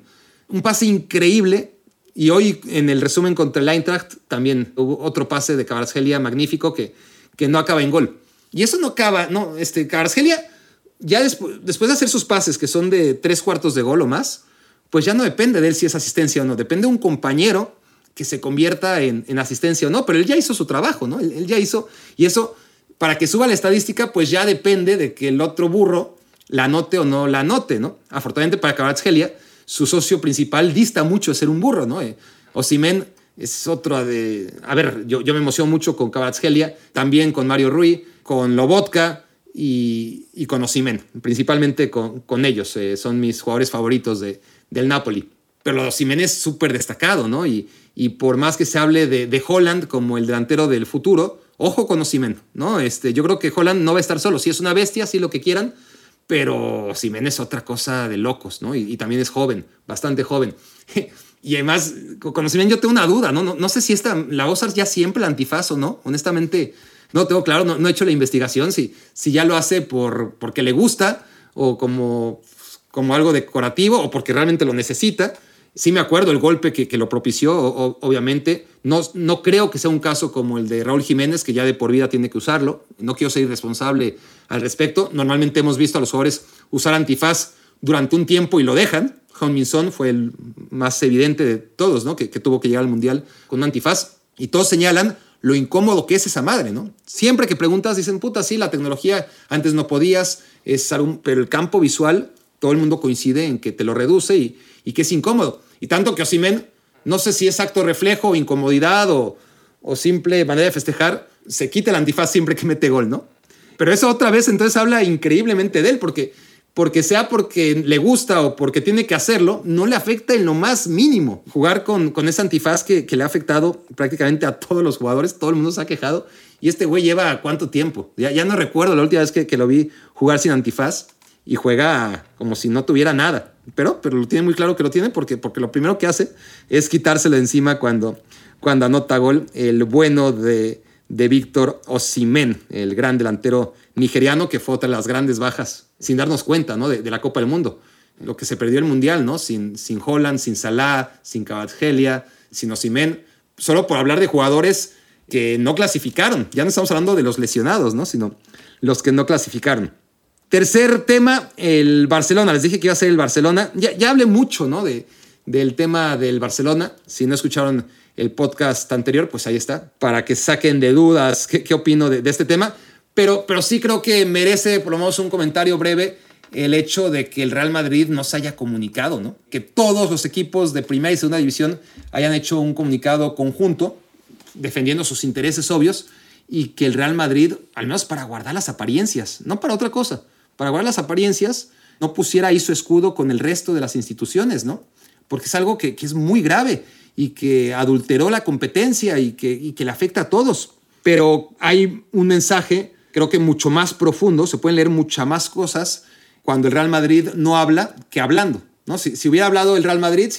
Un pase increíble, y hoy en el resumen contra el Eintracht también hubo otro pase de Cabratsgelia magnífico que, que no acaba en gol. Y eso no acaba, no, este, ya después de hacer sus pases, que son de tres cuartos de gol o más, pues ya no depende de él si es asistencia o no, depende de un compañero que se convierta en, asistencia o no, pero él ya hizo su trabajo, ¿no? Él, ya hizo, y eso, para que suba la estadística, pues ya depende de que el otro burro la anote o no la anote, ¿no? Afortunadamente para Kvaratskhelia, su socio principal dista mucho de ser un burro, ¿no? Eh, Osimen es otro de... A ver, yo, me emociono mucho con Kvaratskhelia, también con Mario Rui, con Lobotka, y, con Osimen, principalmente con, ellos. Eh, son mis jugadores favoritos de, del Napoli. Pero Osimen es súper destacado, ¿no? Y, y, por más que se hable de, de, Holland como el delantero del futuro, ojo con Osimen, ¿no? Este, yo creo que Holland no va a estar solo. Si es una bestia, sí lo que quieran, pero Osimen es otra cosa de locos, ¿no? Y, también es joven, bastante joven. [LAUGHS] y además, con Osimen yo tengo una duda, ¿no? No, no sé si esta, la Ozars ya siempre la antifaz o no. Honestamente, no tengo claro, no, he hecho la investigación si, si ya lo hace por, porque le gusta o como, como algo decorativo o porque realmente lo necesita. Sí me acuerdo el golpe que, que lo propició, obviamente. No, no creo que sea un caso como el de Raúl Jiménez, que ya de por vida tiene que usarlo. No quiero ser irresponsable al respecto. Normalmente hemos visto a los jugadores usar antifaz durante un tiempo y lo dejan. Minson fue el más evidente de todos, ¿no? Que, que tuvo que llegar al Mundial con un antifaz. Y todos señalan lo incómodo que es esa madre, ¿no? Siempre que preguntas dicen, puta, sí, la tecnología antes no podías, es pero el campo visual, todo el mundo coincide en que te lo reduce y, y que es incómodo. Y tanto que Osimen, no sé si es acto reflejo, incomodidad o, o simple manera de festejar, se quita el antifaz siempre que mete gol, ¿no? Pero eso otra vez entonces habla increíblemente de él, porque porque sea porque le gusta o porque tiene que hacerlo, no le afecta en lo más mínimo. Jugar con, con ese antifaz que, que, le ha afectado prácticamente a todos los jugadores, todo el mundo se ha quejado. Y este güey lleva cuánto tiempo. Ya, ya no recuerdo la última vez que, que, lo vi jugar sin antifaz y juega como si no tuviera nada. Pero, pero lo tiene muy claro que lo tiene porque, porque lo primero que hace es quitárselo encima cuando, cuando anota gol el bueno de, de Víctor Osimen, el gran delantero nigeriano que fue otra de las grandes bajas sin darnos cuenta ¿no? de, la Copa del Mundo. Lo que se perdió el Mundial, ¿no? Sin, sin Holland, sin Salah, sin Cavagelia, sin Osimen, solo por hablar de jugadores que no clasificaron. Ya no estamos hablando de los lesionados, ¿no? Sino los que no clasificaron. Tercer tema, el Barcelona. Les dije que iba a ser el Barcelona. Ya, ya hablé mucho, ¿no? De, del tema del Barcelona. Si no escucharon el podcast anterior, pues ahí está, para que saquen de dudas qué, qué opino de, este tema. Pero, pero sí creo que merece por lo menos un comentario breve el hecho de que el Real Madrid no se haya comunicado, ¿no? Que todos los equipos de primera y segunda división hayan hecho un comunicado conjunto defendiendo sus intereses obvios y que el Real Madrid, al menos para guardar las apariencias, no para otra cosa, para guardar las apariencias, no pusiera ahí su escudo con el resto de las instituciones, ¿no? Porque es algo que, es muy grave y que adulteró la competencia y que, y que le afecta a todos. Pero hay un mensaje creo que mucho más profundo, se pueden leer muchas más cosas cuando el Real Madrid no habla que hablando. ¿no? Si, si hubiera hablado el Real Madrid,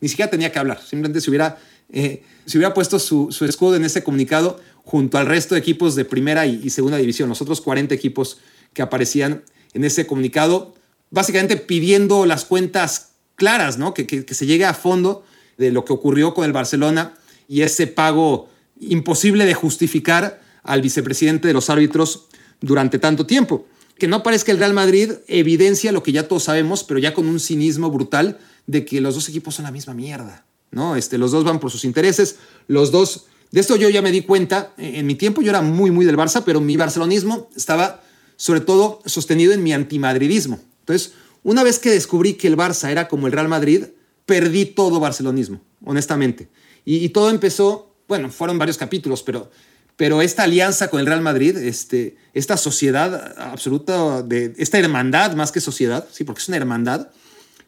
ni siquiera tenía que hablar, simplemente si hubiera, eh, hubiera puesto su, su, escudo en ese comunicado, junto al resto de equipos de primera y, segunda división, los otros 40 equipos que aparecían en ese comunicado, básicamente pidiendo las cuentas claras, ¿no? Que, que, se llegue a fondo de lo que ocurrió con el Barcelona y ese pago imposible de justificar al vicepresidente de los árbitros durante tanto tiempo. Que no parezca el Real Madrid evidencia lo que ya todos sabemos, pero ya con un cinismo brutal de que los dos equipos son la misma mierda. ¿no? Este, los dos van por sus intereses, los dos... De esto yo ya me di cuenta, en mi tiempo yo era muy, muy del Barça, pero mi barcelonismo estaba sobre todo sostenido en mi antimadridismo. Entonces, una vez que descubrí que el Barça era como el Real Madrid, perdí todo barcelonismo, honestamente. Y, todo empezó, bueno, fueron varios capítulos, pero, pero esta alianza con el Real Madrid, este, esta sociedad absoluta, de, esta hermandad más que sociedad, sí, porque es una hermandad,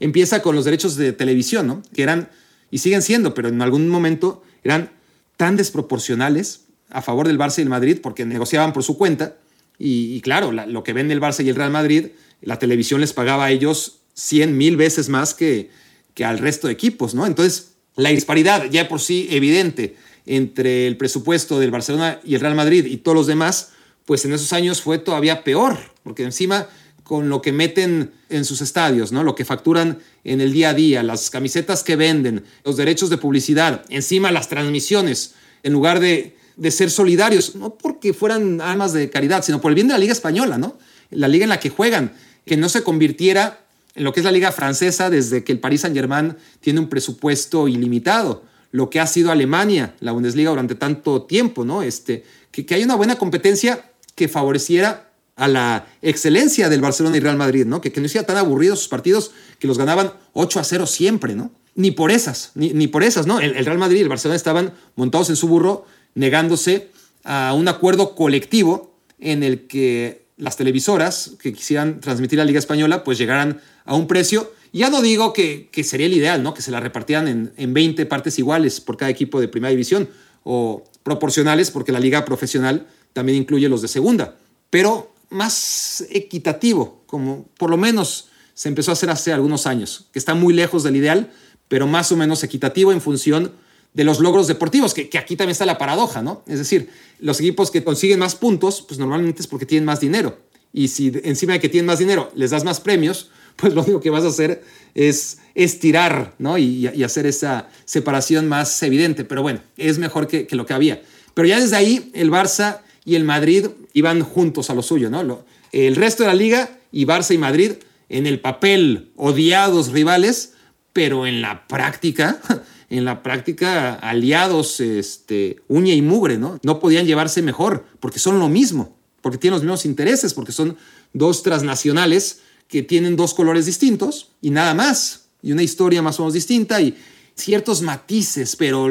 empieza con los derechos de televisión, ¿no? Que eran y siguen siendo, pero en algún momento eran tan desproporcionales a favor del Barça y el Madrid porque negociaban por su cuenta. Y, claro, lo que vende el Barça y el Real Madrid, la televisión les pagaba a ellos 100 mil veces más que, que al resto de equipos, ¿no? Entonces, la disparidad ya por sí evidente entre el presupuesto del Barcelona y el Real Madrid y todos los demás, pues en esos años fue todavía peor, porque encima con lo que meten en sus estadios, ¿no? Lo que facturan en el día a día, las camisetas que venden, los derechos de publicidad, encima las transmisiones, en lugar de, ser solidarios, no porque fueran almas de caridad, sino por el bien de la Liga Española, ¿no? La liga en la que juegan, que no se convirtiera en lo que es la Liga Francesa desde que el Paris Saint-Germain tiene un presupuesto ilimitado, lo que ha sido Alemania, la Bundesliga durante tanto tiempo, ¿no? Este, que, que hay una buena competencia que favoreciera a la excelencia del Barcelona y Real Madrid, ¿no? Que, que no sea tan aburridos sus partidos que los ganaban 8 a 0 siempre, ¿no? Ni por esas, ni, por esas, ¿no? El, Real Madrid y el Barcelona estaban montados en su burro negándose a un acuerdo colectivo en el que las televisoras que quisieran transmitir la Liga Española pues llegaran a un precio. Ya no digo que, que sería el ideal, ¿no? Que se la repartieran en, en 20 partes iguales por cada equipo de primera división o proporcionales porque la liga profesional también incluye los de segunda. Pero más equitativo, como por lo menos se empezó a hacer hace algunos años, que está muy lejos del ideal, pero más o menos equitativo en función de los logros deportivos, que, aquí también está la paradoja, ¿no? Es decir, los equipos que consiguen más puntos, pues normalmente es porque tienen más dinero. Y si encima de que tienen más dinero les das más premios, [LAUGHS] pues lo único que vas a hacer es estirar, ¿no? Y, hacer esa separación más evidente. Pero bueno, es mejor que, que lo que había. Pero ya desde ahí el Barça y el Madrid iban juntos a lo suyo, ¿no? el resto de la liga y Barça y Madrid en el papel odiados rivales, pero en la práctica, [LAUGHS] en la práctica aliados este, uña y mugre, ¿no? No podían llevarse mejor porque son lo mismo, porque tienen los mismos intereses, porque son dos transnacionales que tienen dos colores distintos y nada más, y una historia más o menos distinta y ciertos matices, pero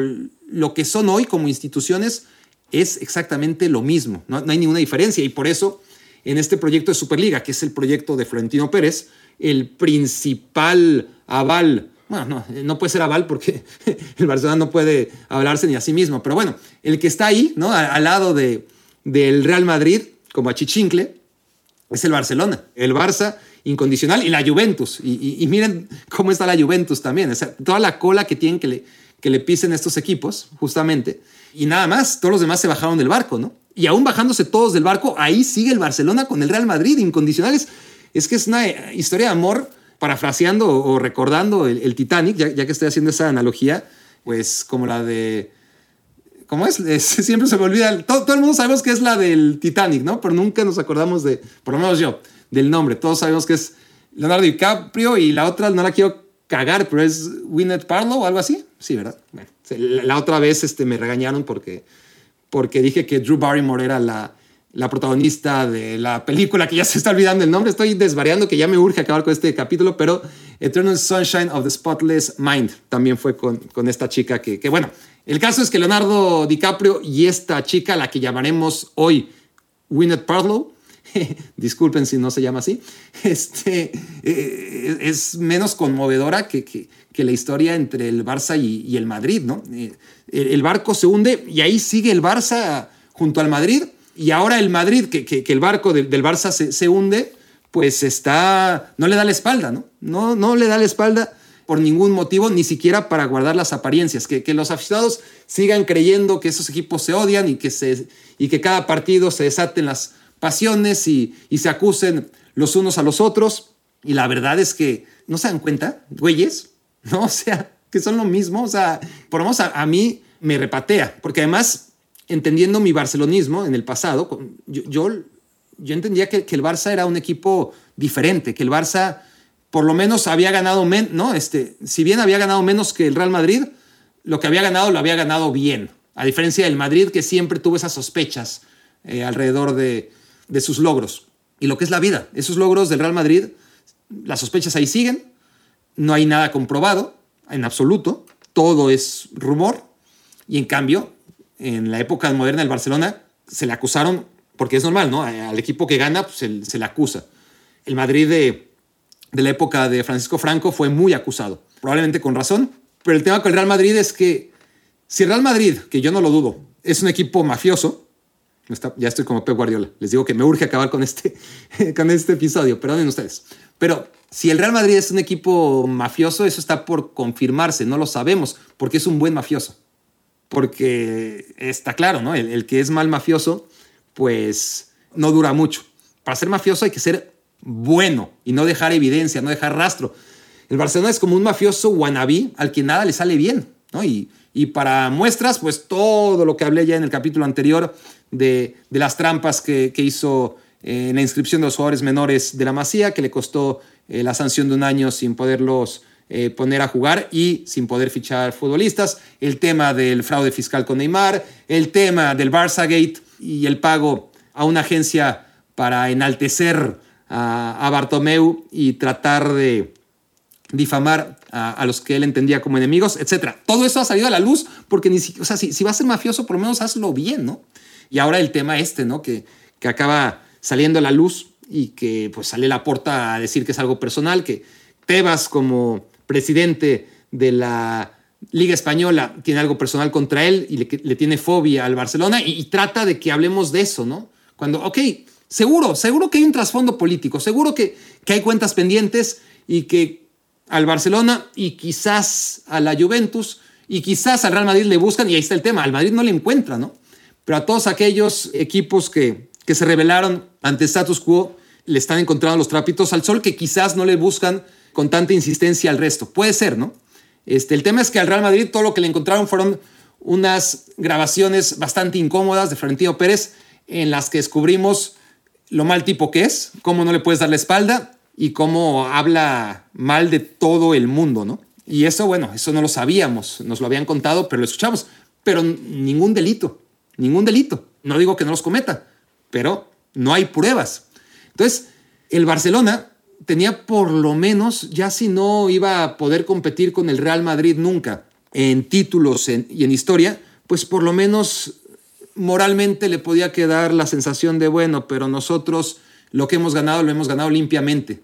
lo que son hoy como instituciones es exactamente lo mismo, no, hay ninguna diferencia y por eso en este proyecto de Superliga, que es el proyecto de Florentino Pérez, el principal aval, bueno, no, no puede ser aval porque [LAUGHS] el Barcelona no puede hablarse ni a sí mismo, pero bueno, el que está ahí, ¿no? Al, lado de, del Real Madrid, como a Chichincle, es el Barcelona, el Barça incondicional y la Juventus. Y, miren cómo está la Juventus también, toda la cola que tienen que le, que le pisen estos equipos, justamente. Y nada más, todos los demás se bajaron del barco, ¿no? Y aún bajándose todos del barco, ahí sigue el Barcelona con el Real Madrid, incondicionales. Es que es una eh, historia de amor, parafraseando o recordando el, Titanic, ya, que estoy haciendo esa analogía, pues como la de... ¿Cómo es? [LAUGHS] siempre se me olvida. Todo, todo, el mundo sabemos que es la del Titanic, ¿no? Pero nunca nos acordamos de, por lo menos yo, del nombre. Todos sabemos que es Leonardo DiCaprio y la otra no la quiero cagar, pero es Winnet Parlow o algo así. Sí, ¿verdad? Bueno, la, otra vez este, me regañaron porque, porque dije que Drew Barrymore era la, la protagonista de la película, que ya se está olvidando el nombre. Estoy desvariando, que ya me urge acabar con este capítulo, pero Eternal Sunshine of the Spotless Mind también fue con, con esta chica que, que, bueno, el caso es que Leonardo DiCaprio y esta chica, la que llamaremos hoy Winnet Parlow, [LAUGHS] disculpen si no se llama así, [LAUGHS] este, eh, es menos conmovedora que, que, la historia entre el Barça y, el Madrid, ¿no? Eh, el, barco se hunde y ahí sigue el Barça junto al Madrid y ahora el Madrid, que, que el barco del, Barça se, hunde, pues está, no le da la espalda, ¿no? No, no le da la espalda por ningún motivo, ni siquiera para guardar las apariencias, que, que los aficionados sigan creyendo que esos equipos se odian y que, se, y que cada partido se desaten las pasiones y, y se acusen los unos a los otros. Y la verdad es que no se dan cuenta, güeyes, [LAUGHS] ¿no? O sea, que son lo mismo. O sea, por lo menos a, mí me repatea, porque además, entendiendo mi barcelonismo en el pasado, yo, yo, entendía que, el Barça era un equipo diferente, que el Barça por lo menos había ganado menos, ¿no? Este, si bien había ganado menos que el Real Madrid, lo que había ganado lo había ganado bien, a diferencia del Madrid que siempre tuvo esas sospechas eh, alrededor de, de sus logros. Y lo que es la vida, esos logros del Real Madrid, las sospechas ahí siguen, no hay nada comprobado en absoluto, todo es rumor, y en cambio, en la época moderna del Barcelona, se le acusaron, porque es normal, ¿no? Al equipo que gana pues, se, se, le acusa. El Madrid de, de la época de Francisco Franco fue muy acusado, probablemente con razón, pero el tema con el Real Madrid es que si el Real Madrid, que yo no lo dudo, es un equipo mafioso, ya estoy como Pep Guardiola, les digo que me urge acabar con este, [LAUGHS] con este episodio, perdonen ustedes, pero si el Real Madrid es un equipo mafioso, eso está por confirmarse, no lo sabemos, porque es un buen mafioso. Porque está claro, ¿no? El, que es mal mafioso, pues no dura mucho. Para ser mafioso hay que ser bueno y no dejar evidencia, no dejar rastro. El Barcelona es como un mafioso wannabe al que nada le sale bien, ¿no? Y, y para muestras, pues todo lo que hablé ya en el capítulo anterior de, de las trampas que, que hizo en eh, la inscripción de los jugadores menores de la Masía, que le costó eh, la sanción de un año sin poderlos eh, poner a jugar y sin poder fichar futbolistas, el tema del fraude fiscal con Neymar, el tema del Barça Gate y el pago a una agencia para enaltecer a, a Bartomeu y tratar de difamar a, los que él entendía como enemigos, etc. Todo eso ha salido a la luz porque ni o sea, si, si va a ser mafioso, por lo menos hazlo bien, ¿no? Y ahora el tema este, ¿no? Que, que acaba saliendo a la luz y que pues sale la porta a decir que es algo personal, que Tebas como presidente de la Liga Española tiene algo personal contra él y le, tiene fobia al Barcelona y, trata de que hablemos de eso, ¿no? Cuando, ok, seguro, seguro que hay un trasfondo político, seguro que, que hay cuentas pendientes y que al Barcelona y quizás a la Juventus y quizás al Real Madrid le buscan y ahí está el tema, al Madrid no le encuentra, ¿no? Pero a todos aquellos equipos que, que se rebelaron ante status quo le están encontrando los trapitos al sol que quizás no le buscan con tanta insistencia al resto. Puede ser, ¿no? Este, el tema es que al Real Madrid todo lo que le encontraron fueron unas grabaciones bastante incómodas de Florentino Pérez en las que descubrimos lo mal tipo que es, cómo no le puedes dar la espalda y cómo habla mal de todo el mundo, ¿no? Y eso, bueno, eso no lo sabíamos, nos lo habían contado, pero lo escuchamos. Pero ningún delito, ningún delito. No digo que no los cometa, pero no hay pruebas. Entonces, el Barcelona tenía por lo menos, ya si no iba a poder competir con el Real Madrid nunca en títulos y en historia, pues por lo menos moralmente le podía quedar la sensación de, bueno, pero nosotros lo que hemos ganado lo hemos ganado limpiamente.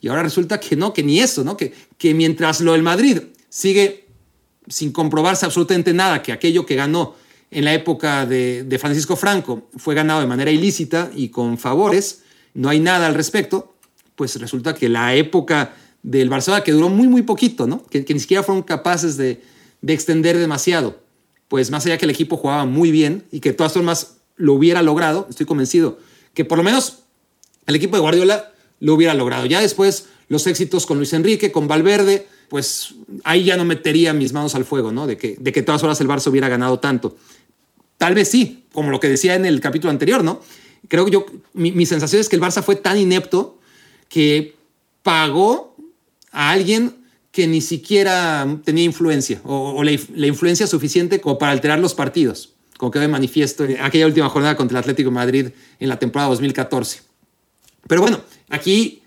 Y ahora resulta que no, que ni eso, ¿no? Que, que mientras lo del Madrid sigue sin comprobarse absolutamente nada, que aquello que ganó en la época de, Francisco Franco fue ganado de manera ilícita y con favores, no hay nada al respecto, pues resulta que la época del Barcelona, que duró muy, muy poquito, ¿no? que, ni siquiera fueron capaces de, extender demasiado, pues más allá que el equipo jugaba muy bien y que de todas formas lo hubiera logrado, estoy convencido, que por lo menos el equipo de Guardiola lo hubiera logrado. Ya después los éxitos con Luis Enrique, con Valverde, pues ahí ya no metería mis manos al fuego, ¿no? De que, de que todas horas el Barça hubiera ganado tanto. Tal vez sí, como lo que decía en el capítulo anterior, ¿no? Creo que yo, mi, sensación es que el Barça fue tan inepto que pagó a alguien que ni siquiera tenía influencia o, la, influencia suficiente como para alterar los partidos, como quedó de manifiesto en aquella última jornada contra el Atlético de Madrid en la temporada 2014. Pero bueno, aquí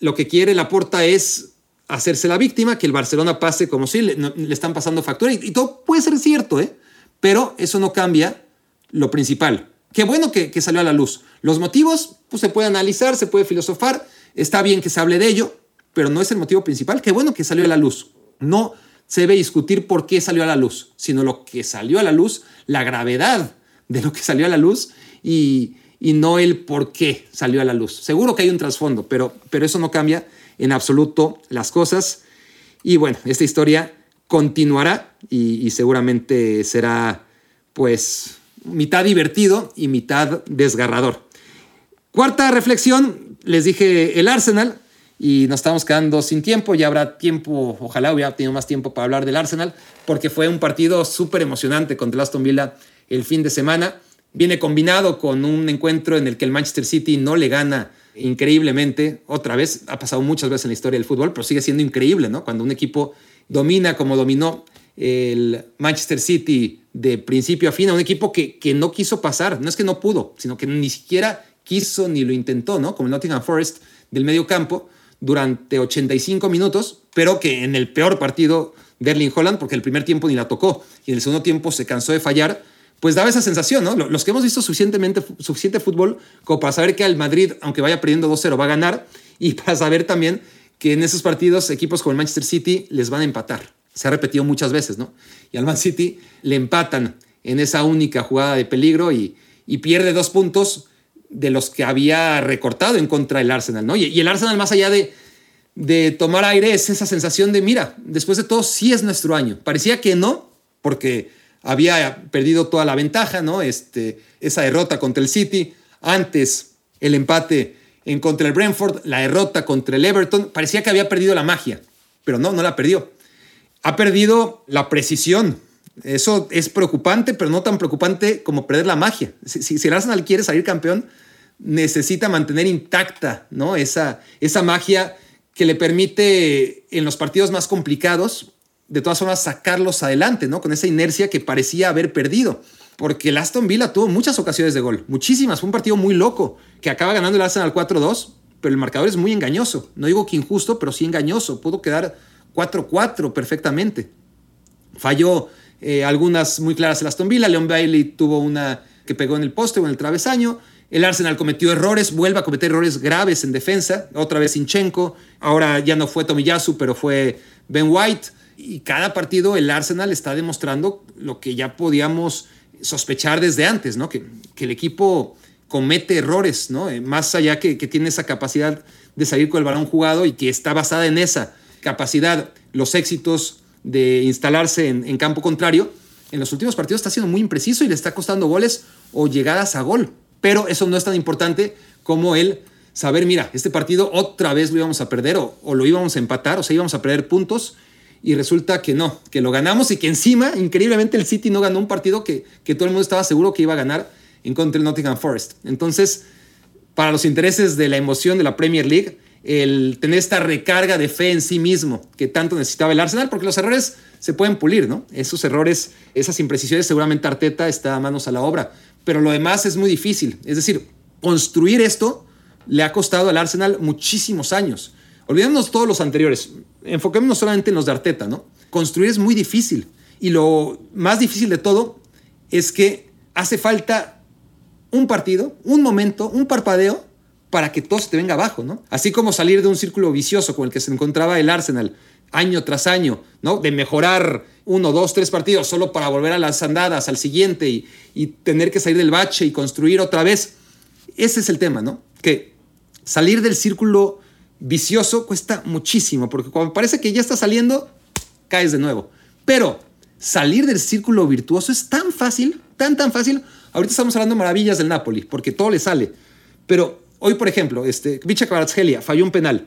lo que quiere Laporta es hacerse la víctima, que el Barcelona pase como si le, están pasando factura y, y, todo puede ser cierto, ¿eh? Pero eso no cambia lo principal. Qué bueno que, salió a la luz. Los motivos pues, se puede analizar, se puede filosofar, está bien que se hable de ello, pero no es el motivo principal. Qué bueno que salió a la luz. No se debe discutir por qué salió a la luz, sino lo que salió a la luz, la gravedad de lo que salió a la luz y, no el por qué salió a la luz. Seguro que hay un trasfondo, pero, pero eso no cambia en absoluto las cosas. Y bueno, esta historia continuará y, y seguramente será pues mitad divertido y mitad desgarrador. Cuarta reflexión, les dije el Arsenal y nos estamos quedando sin tiempo, ya habrá tiempo, ojalá hubiera tenido más tiempo para hablar del Arsenal, porque fue un partido súper emocionante contra el Aston Villa el fin de semana. Viene combinado con un encuentro en el que el Manchester City no le gana increíblemente, otra vez, ha pasado muchas veces en la historia del fútbol, pero sigue siendo increíble, ¿no? Cuando un equipo domina como dominó el Manchester City de principio a fin, a un equipo que, que no quiso pasar, no es que no pudo, sino que ni siquiera quiso ni lo intentó, ¿no? Como el Nottingham Forest del medio campo durante 85 minutos, pero que en el peor partido de Erling Holland, porque el primer tiempo ni la tocó y en el segundo tiempo se cansó de fallar, pues daba esa sensación, ¿no? Los que hemos visto suficientemente, suficiente fútbol como para saber que al Madrid, aunque vaya perdiendo 2-0, va a ganar y [LAUGHS] para saber también que en esos partidos equipos como el Manchester City les van a empatar. Se ha repetido muchas veces, ¿no? Y al Man City le empatan en esa única jugada de peligro y, y pierde dos puntos de los que había recortado en contra del Arsenal, ¿no? Y, y el Arsenal, más allá de, de tomar aire, es esa sensación de, mira, después de todo, sí es nuestro año. Parecía que no, porque había perdido toda la ventaja, ¿no? Este, esa derrota contra el City, antes el empate en contra el Brentford, la derrota contra el Everton, parecía que había perdido la magia, pero no, no la perdió. Ha perdido la precisión. Eso es preocupante, pero no tan preocupante como perder la magia. Si, el Arsenal quiere salir campeón, necesita mantener intacta ¿no? esa, esa magia que le permite en los partidos más complicados de todas formas sacarlos adelante, ¿no? Con esa inercia que parecía haber perdido. Porque el Aston Villa tuvo muchas ocasiones de gol, muchísimas. Fue un partido muy loco, que acaba ganando el Arsenal 4-2, pero el marcador es muy engañoso. No digo que injusto, pero sí engañoso. Pudo quedar 4-4 perfectamente. Falló eh, algunas muy claras el Aston Villa. Leon Bailey tuvo una que pegó en el poste o en el travesaño. El Arsenal cometió errores, vuelve a cometer errores graves en defensa. Otra vez Sinchenko. Ahora ya no fue Tomiyasu, pero fue Ben White y cada partido el Arsenal está demostrando lo que ya podíamos sospechar desde antes, ¿no? Que, que el equipo comete errores, ¿no? Eh, más allá que, que, tiene esa capacidad de salir con el balón jugado y que está basada en esa capacidad, los éxitos de instalarse en, campo contrario, en los últimos partidos está siendo muy impreciso y le está costando goles o llegadas a gol. Pero eso no es tan importante como el saber, mira, este partido otra vez lo íbamos a perder o, o lo íbamos a empatar, o sea, íbamos a perder puntos y resulta que no, que lo ganamos y que encima, increíblemente, el City no ganó un partido que, que todo el mundo estaba seguro que iba a ganar en contra del Nottingham Forest. Entonces, para los intereses de la emoción de la Premier League, el tener esta recarga de fe en sí mismo que tanto necesitaba el Arsenal, porque los errores se pueden pulir, ¿no? Esos errores, esas imprecisiones, seguramente Arteta está a manos a la obra, pero lo demás es muy difícil. Es decir, construir esto le ha costado al Arsenal muchísimos años. Olvidémonos todos los anteriores, enfoquémonos solamente en los de Arteta, ¿no? Construir es muy difícil y lo más difícil de todo es que hace falta un partido, un momento, un parpadeo para que todo se te venga abajo, ¿no? Así como salir de un círculo vicioso con el que se encontraba el Arsenal año tras año, ¿no? De mejorar uno, dos, tres partidos solo para volver a las andadas al siguiente y, y tener que salir del bache y construir otra vez. Ese es el tema, ¿no? Que salir del círculo vicioso cuesta muchísimo, porque cuando parece que ya está saliendo, caes de nuevo. Pero salir del círculo virtuoso es tan fácil, tan, tan fácil. Ahorita estamos hablando maravillas del Napoli, porque todo le sale. Pero hoy, por ejemplo, este, Vicha falló un penal.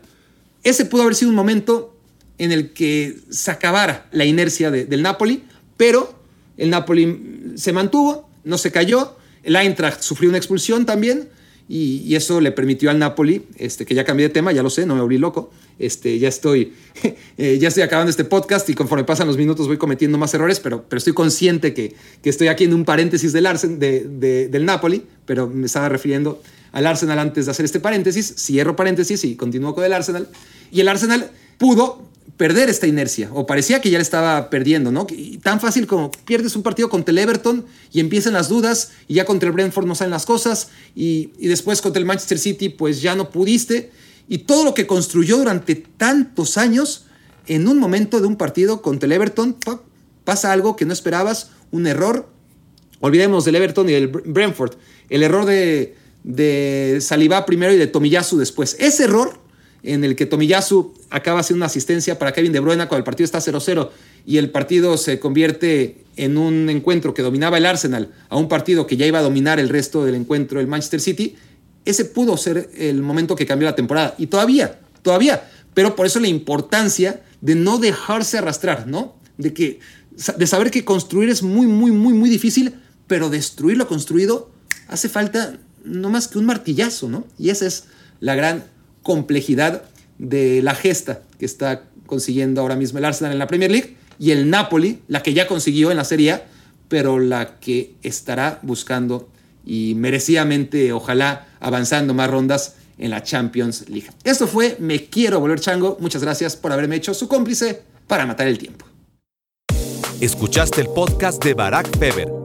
Ese pudo haber sido un momento en el que se acabara la inercia de, del Napoli, pero el Napoli se mantuvo, no se cayó. El Eintracht sufrió una expulsión también y, eso le permitió al Napoli, este, que ya cambié de tema, ya lo sé, no me volví loco, este, ya, estoy, [LAUGHS] eh, ya estoy acabando este podcast y conforme pasan los minutos voy cometiendo más errores, pero, pero estoy consciente que, que estoy aquí en un paréntesis del, Arsen, de, del Napoli, pero me estaba refiriendo al Arsenal antes de hacer este paréntesis, cierro paréntesis y continúo con el Arsenal. Y el Arsenal pudo perder esta inercia, o parecía que ya le estaba perdiendo, ¿no? Y tan fácil como pierdes un partido contra el Everton y empiezan las dudas, y ya contra el Brentford no salen las cosas, y, y después contra el Manchester City, pues ya no pudiste, y todo lo que construyó durante tantos años, en un momento de un partido contra el Everton, pasa algo que no esperabas, un error. Olvidemos del Everton y del Brentford, el error de, de Saliba primero y de Tomiyasu después. Ese error en el que Tomiyasu acaba haciendo una asistencia para Kevin De Bruyne cuando el partido está 0-0 y el partido se convierte en un encuentro que dominaba el Arsenal a un partido que ya iba a dominar el resto del encuentro el Manchester City, ese pudo ser el momento que cambió la temporada. Y todavía, todavía. Pero por eso la importancia de no dejarse arrastrar, ¿no? De, que, de saber que construir es muy, muy, muy, muy difícil, pero destruir lo construido hace falta no más que un martillazo, ¿no? Y esa es la gran complejidad de la gesta que está consiguiendo ahora mismo el Arsenal en la Premier League y el Napoli, la que ya consiguió en la Serie A, pero la que estará buscando y merecidamente, ojalá, avanzando más rondas en la Champions League. Esto fue Me Quiero Volver Chango. Muchas gracias por haberme hecho su cómplice para matar el tiempo. Escuchaste el podcast de Barack Feber.